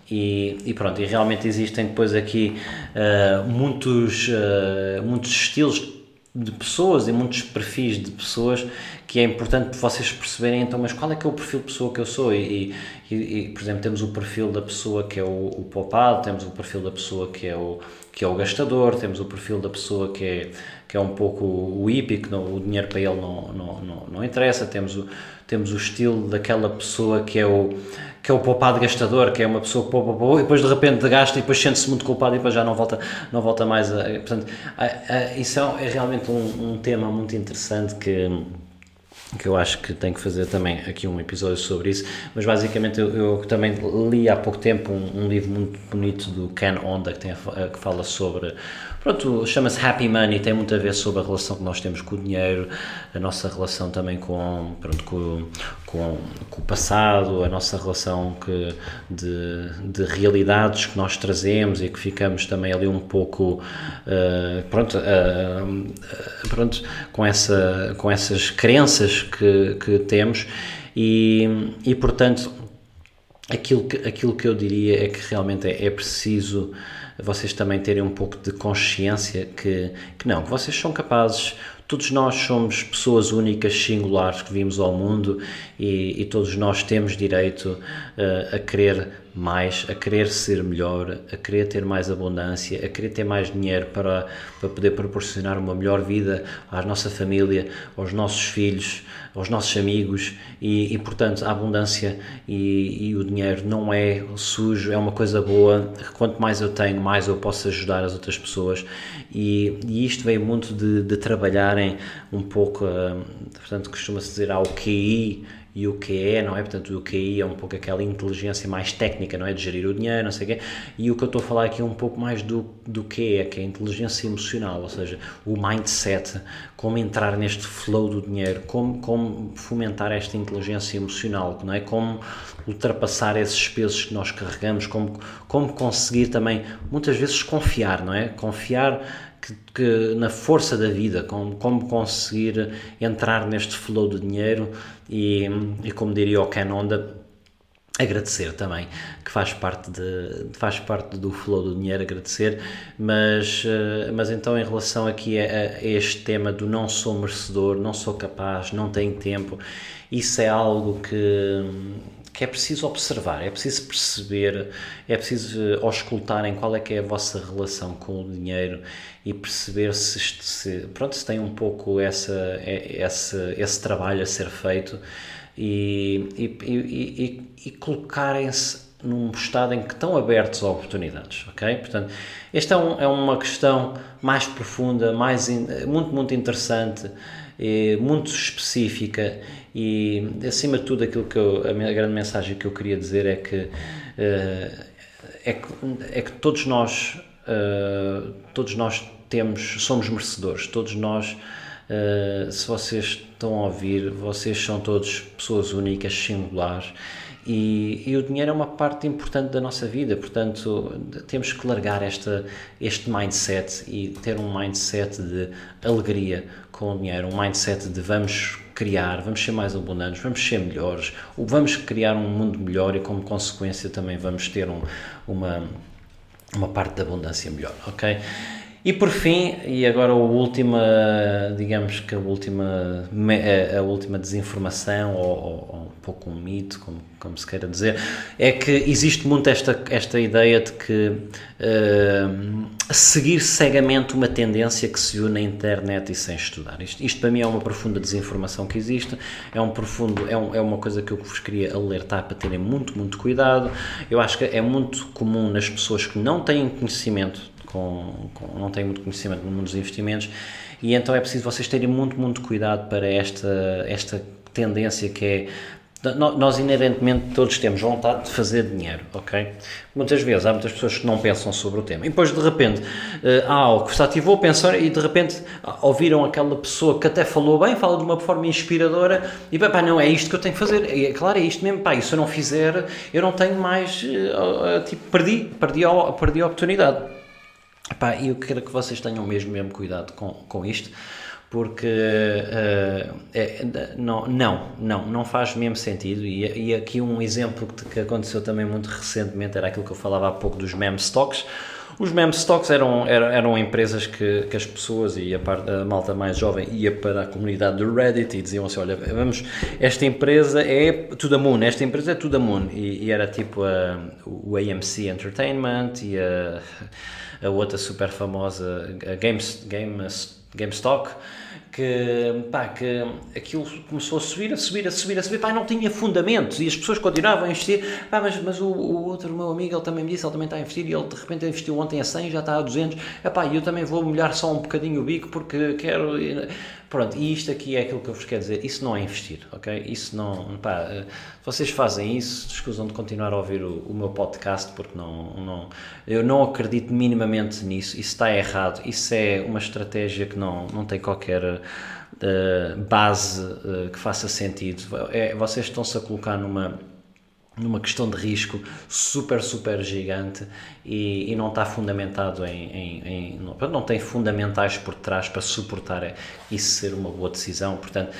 e, e, pronto, e realmente existem depois aqui uh, muitos, uh, muitos estilos de pessoas e muitos perfis de pessoas que é importante vocês perceberem então, mas qual é que é o perfil de pessoa que eu sou? E, e, e por exemplo, temos o perfil da pessoa que é o, o poupado, temos o perfil da pessoa que é o, que é o gastador, temos o perfil da pessoa que é, que é um pouco o que não, o dinheiro para ele não, não, não, não interessa, temos o, temos o estilo daquela pessoa que é o que é o poupado gastador, que é uma pessoa que poupa, poupa, e depois de repente gasta e depois sente-se muito culpado e depois já não volta, não volta mais a. Portanto, a, a, isso é, é realmente um, um tema muito interessante que que eu acho que tenho que fazer também aqui um episódio sobre isso, mas basicamente eu, eu também li há pouco tempo um, um, livro muito bonito do Ken Onda que, tem que fala sobre Pronto, chama-se Happy Money, tem muito a ver sobre a relação que nós temos com o dinheiro, a nossa relação também com, pronto, com, com, com o passado, a nossa relação que, de, de realidades que nós trazemos e que ficamos também ali um pouco, uh, pronto, uh, pronto com, essa, com essas crenças que, que temos. E, e portanto aquilo que, aquilo que eu diria é que realmente é, é preciso vocês também terem um pouco de consciência que, que não, que vocês são capazes, todos nós somos pessoas únicas, singulares que vimos ao mundo e, e todos nós temos direito uh, a querer mais, a querer ser melhor, a querer ter mais abundância, a querer ter mais dinheiro para, para poder proporcionar uma melhor vida à nossa família, aos nossos filhos, aos nossos amigos e, e portanto a abundância e, e, o dinheiro não é sujo, é uma coisa boa. Quanto mais eu tenho, mais eu posso ajudar as outras pessoas e, e isto veio muito de, de trabalharem um pouco, uh, portanto costuma-se dizer ao QI e o que é, não é? Portanto, o QI é um pouco aquela inteligência mais técnica, não é? De gerir o dinheiro, não sei o quê. E o que eu estou a falar aqui é um pouco mais do, do que é, que é a inteligência emocional, ou seja, o mindset, como entrar neste flow do dinheiro, como, como fomentar esta inteligência emocional, não é? Como ultrapassar esses pesos que nós carregamos, como, como conseguir também, muitas vezes, confiar, não é? Confiar que, que, na força da vida, como, como conseguir entrar neste flow do dinheiro e, e como diria o Ken Onda, agradecer também, que faz parte, de, faz parte do flow do dinheiro, agradecer, mas, eh, mas então em relação aqui a, a este tema do não sou merecedor, não sou capaz, não tenho tempo, isso é algo que que é preciso observar, é preciso perceber, é preciso auscultar em qual é que é a vossa relação com o dinheiro e perceber se, se pronto, se tem um pouco essa, esse, esse trabalho a ser feito e, e, e, e colocarem-se num estado em que estão abertos a oportunidades, ok? Portanto, esta é, um, é uma questão mais profunda, mais muito, muito interessante, muito específica e, acima de tudo, aquilo que eu, a, minha, a grande mensagem que eu queria dizer é que, uh, é, que é que todos nós, uh, todos nós temos, somos merecedores, todos nós, uh, se vocês estão a ouvir, vocês são todos pessoas únicas, singulares, e, e, o dinheiro é uma parte importante da nossa vida, portanto, temos que largar esta, este mindset e ter um mindset de alegria com o dinheiro, um mindset de vamos criar, vamos ser mais abundantes, vamos ser melhores, vamos criar um mundo melhor e, como consequência, também vamos ter um, uma, uma parte da abundância melhor, ok? E por fim, e agora a última, digamos que a última, a última desinformação, ou, ou um pouco um mito, como, como se queira dizer, é que existe muito esta, esta ideia de que uh, seguir cegamente uma tendência que se viu na internet e sem estudar. Isto, isto para mim é uma profunda desinformação que existe, é, um profundo, é, um, é uma coisa que eu vos queria alertar para terem muito, muito cuidado. Eu acho que é muito comum nas pessoas que não têm conhecimento com, com, não têm muito conhecimento no mundo dos investimentos e então é preciso vocês terem muito, muito cuidado para esta, esta tendência que é nós inerentemente todos temos vontade de fazer dinheiro, ok? Muitas vezes há muitas pessoas que não pensam sobre o tema e depois de repente uh, há algo que se ativou pensar e de repente ouviram aquela pessoa que até falou bem, fala de uma forma inspiradora e pá, não, é isto que eu tenho que fazer, é claro, é isto mesmo, pá, e se eu não fizer eu não tenho mais, uh, tipo, perdi, perdi a, perdi a oportunidade. Epá, eu quero que vocês tenham mesmo, mesmo cuidado com, com isto, porque uh, é, não, não, não, não faz mesmo sentido. E, e aqui um exemplo que, que, aconteceu também muito recentemente era aquilo que eu falava há pouco dos meme stocks. Os meme stocks eram, eram, eram empresas que, que as pessoas e a, parte, a malta mais jovem ia para a comunidade do Reddit e diziam assim: Olha, vamos, esta empresa é tudo a Moon, esta empresa é tudo a Moon. E, e era tipo a, o AMC Entertainment e a a outra super famosa, a Games, Games, GameStop, que, pá, que aquilo começou a subir, a subir, a subir, a subir, pá, não tinha fundamentos e as pessoas continuavam a investir, pá, mas, mas o, o outro meu amigo, ele também me disse, ele também está a investir e ele de repente investiu ontem a 100 já está a 200, pá, eu também vou molhar só um bocadinho o bico porque quero... Pronto, e isto aqui é aquilo que eu vos quero dizer, isso não é investir, ok? Isso não, pá, se vocês fazem isso, escusam de continuar a ouvir o, o meu podcast porque não, não, eu não acredito minimamente nisso, isso está errado, isso é uma estratégia que não, não tem qualquer uh, base uh, que faça sentido, é, vocês estão-se a colocar numa numa questão de risco super, super gigante e, e não está fundamentado em, em, em não, tem fundamentais por trás para suportar isso ser uma boa decisão, portanto,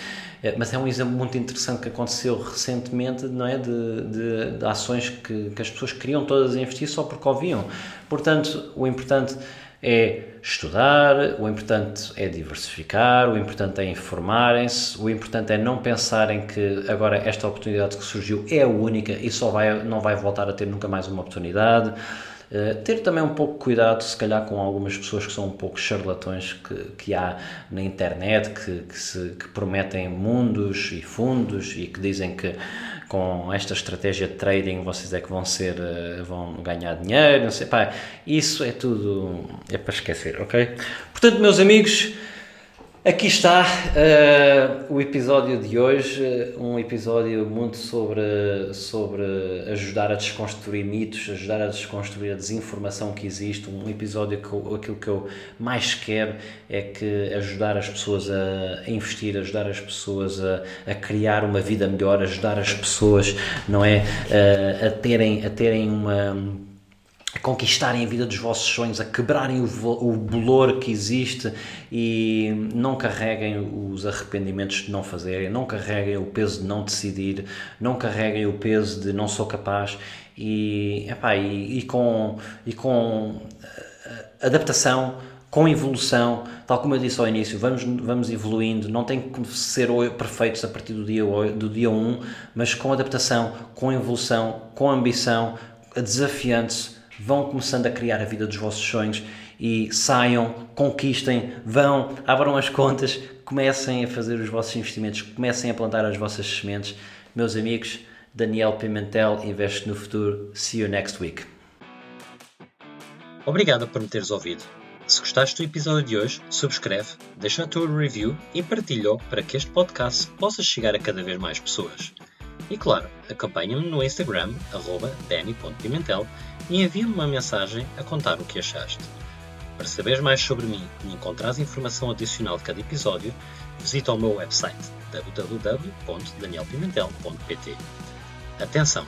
é, mas é um exemplo muito interessante que aconteceu recentemente, não é, de, de, de ações que, que as pessoas queriam todas investir só porque ouviam, portanto, o importante é estudar, o importante é diversificar, o importante é informarem-se, o importante é não pensarem que agora esta oportunidade que surgiu é a única e só vai, não vai voltar a ter nunca mais uma oportunidade. Uh, ter também um pouco cuidado, se calhar, com algumas pessoas que são um pouco charlatões que, que há na internet, que, que, se, que prometem mundos e fundos e que dizem que com esta estratégia de trading vocês é que vão ser, eh, vão ganhar dinheiro, não sei, pá, isso é tudo, é para esquecer, ok? Portanto, meus amigos, Aqui está uh, o episódio de hoje, um episódio muito sobre, sobre ajudar a desconstruir mitos, ajudar a desconstruir a desinformação que existe, um episódio que eu, aquilo que eu mais quero é que ajudar as pessoas a, a investir, ajudar as pessoas a, a, criar uma vida melhor, ajudar as pessoas, não é, uh, a terem, a terem uma a conquistarem a vida dos vossos sonhos, a quebrarem o, o bolor que existe e não carreguem os arrependimentos de não fazerem, não carreguem o peso de não decidir, não carreguem o peso de não sou capaz e, epá, e, e com, e com eh, adaptação, com evolução, tal como eu disse ao início, vamos, vamos evoluindo, não tem que ser perfeitos a partir do dia, do dia 1, mas com adaptação, com evolução, com ambição, desafiando-se vão começando a criar a vida dos vossos sonhos e saiam, conquistem, vão, abram as contas, comecem a fazer os vossos investimentos, comecem a plantar as vossas sementes. Meus amigos, Daniel Pimentel investe no futuro. See you next week. Obrigado por me teres ouvido. Se gostaste do episódio de hoje, subscreve, deixa a tua review e partilha para que este podcast possa chegar a cada vez mais pessoas. E claro, acompanha-me no Instagram, danny.pimentel e envia-me uma mensagem a contar o que achaste. Para saberes mais sobre mim e encontrares informação adicional de cada episódio, visita o meu website www.danielpimentel.pt. Atenção!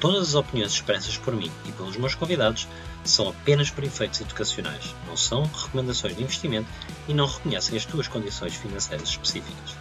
Todas as opiniões expressas por mim e pelos meus convidados são apenas para efeitos educacionais, não são recomendações de investimento e não reconhecem as tuas condições financeiras específicas.